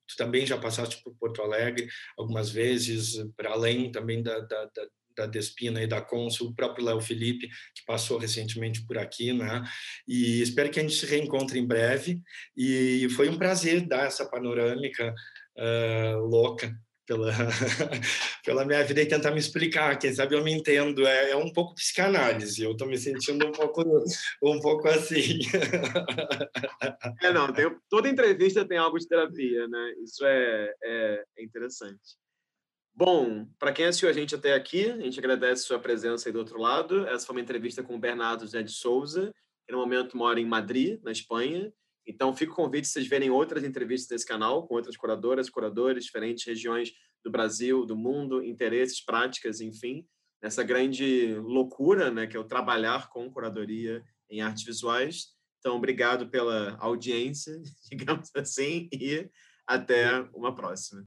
Tu também já passaste por Porto Alegre algumas vezes, para além também da, da, da, da Despina e da Consul, o próprio Léo Felipe, que passou recentemente por aqui, né? E espero que a gente se reencontre em breve. E foi um prazer dar essa panorâmica uh, louca pela, pela minha vida e tentar me explicar. Quem sabe eu me entendo. É, é um pouco psicanálise. Eu estou me sentindo um pouco, um pouco assim. É, não. Tem, toda entrevista tem algo de terapia, né? Isso é, é, é interessante. Bom, para quem assistiu a gente até aqui, a gente agradece a sua presença aí do outro lado. Essa foi uma entrevista com o Bernardo José de Souza, que no momento mora em Madrid, na Espanha. Então, fica o convite vocês verem outras entrevistas desse canal, com outras curadoras, curadores, diferentes regiões do Brasil, do mundo, interesses, práticas, enfim, nessa grande loucura, né, que é o trabalhar com curadoria em artes visuais. Então, obrigado pela audiência, digamos assim, e até uma próxima.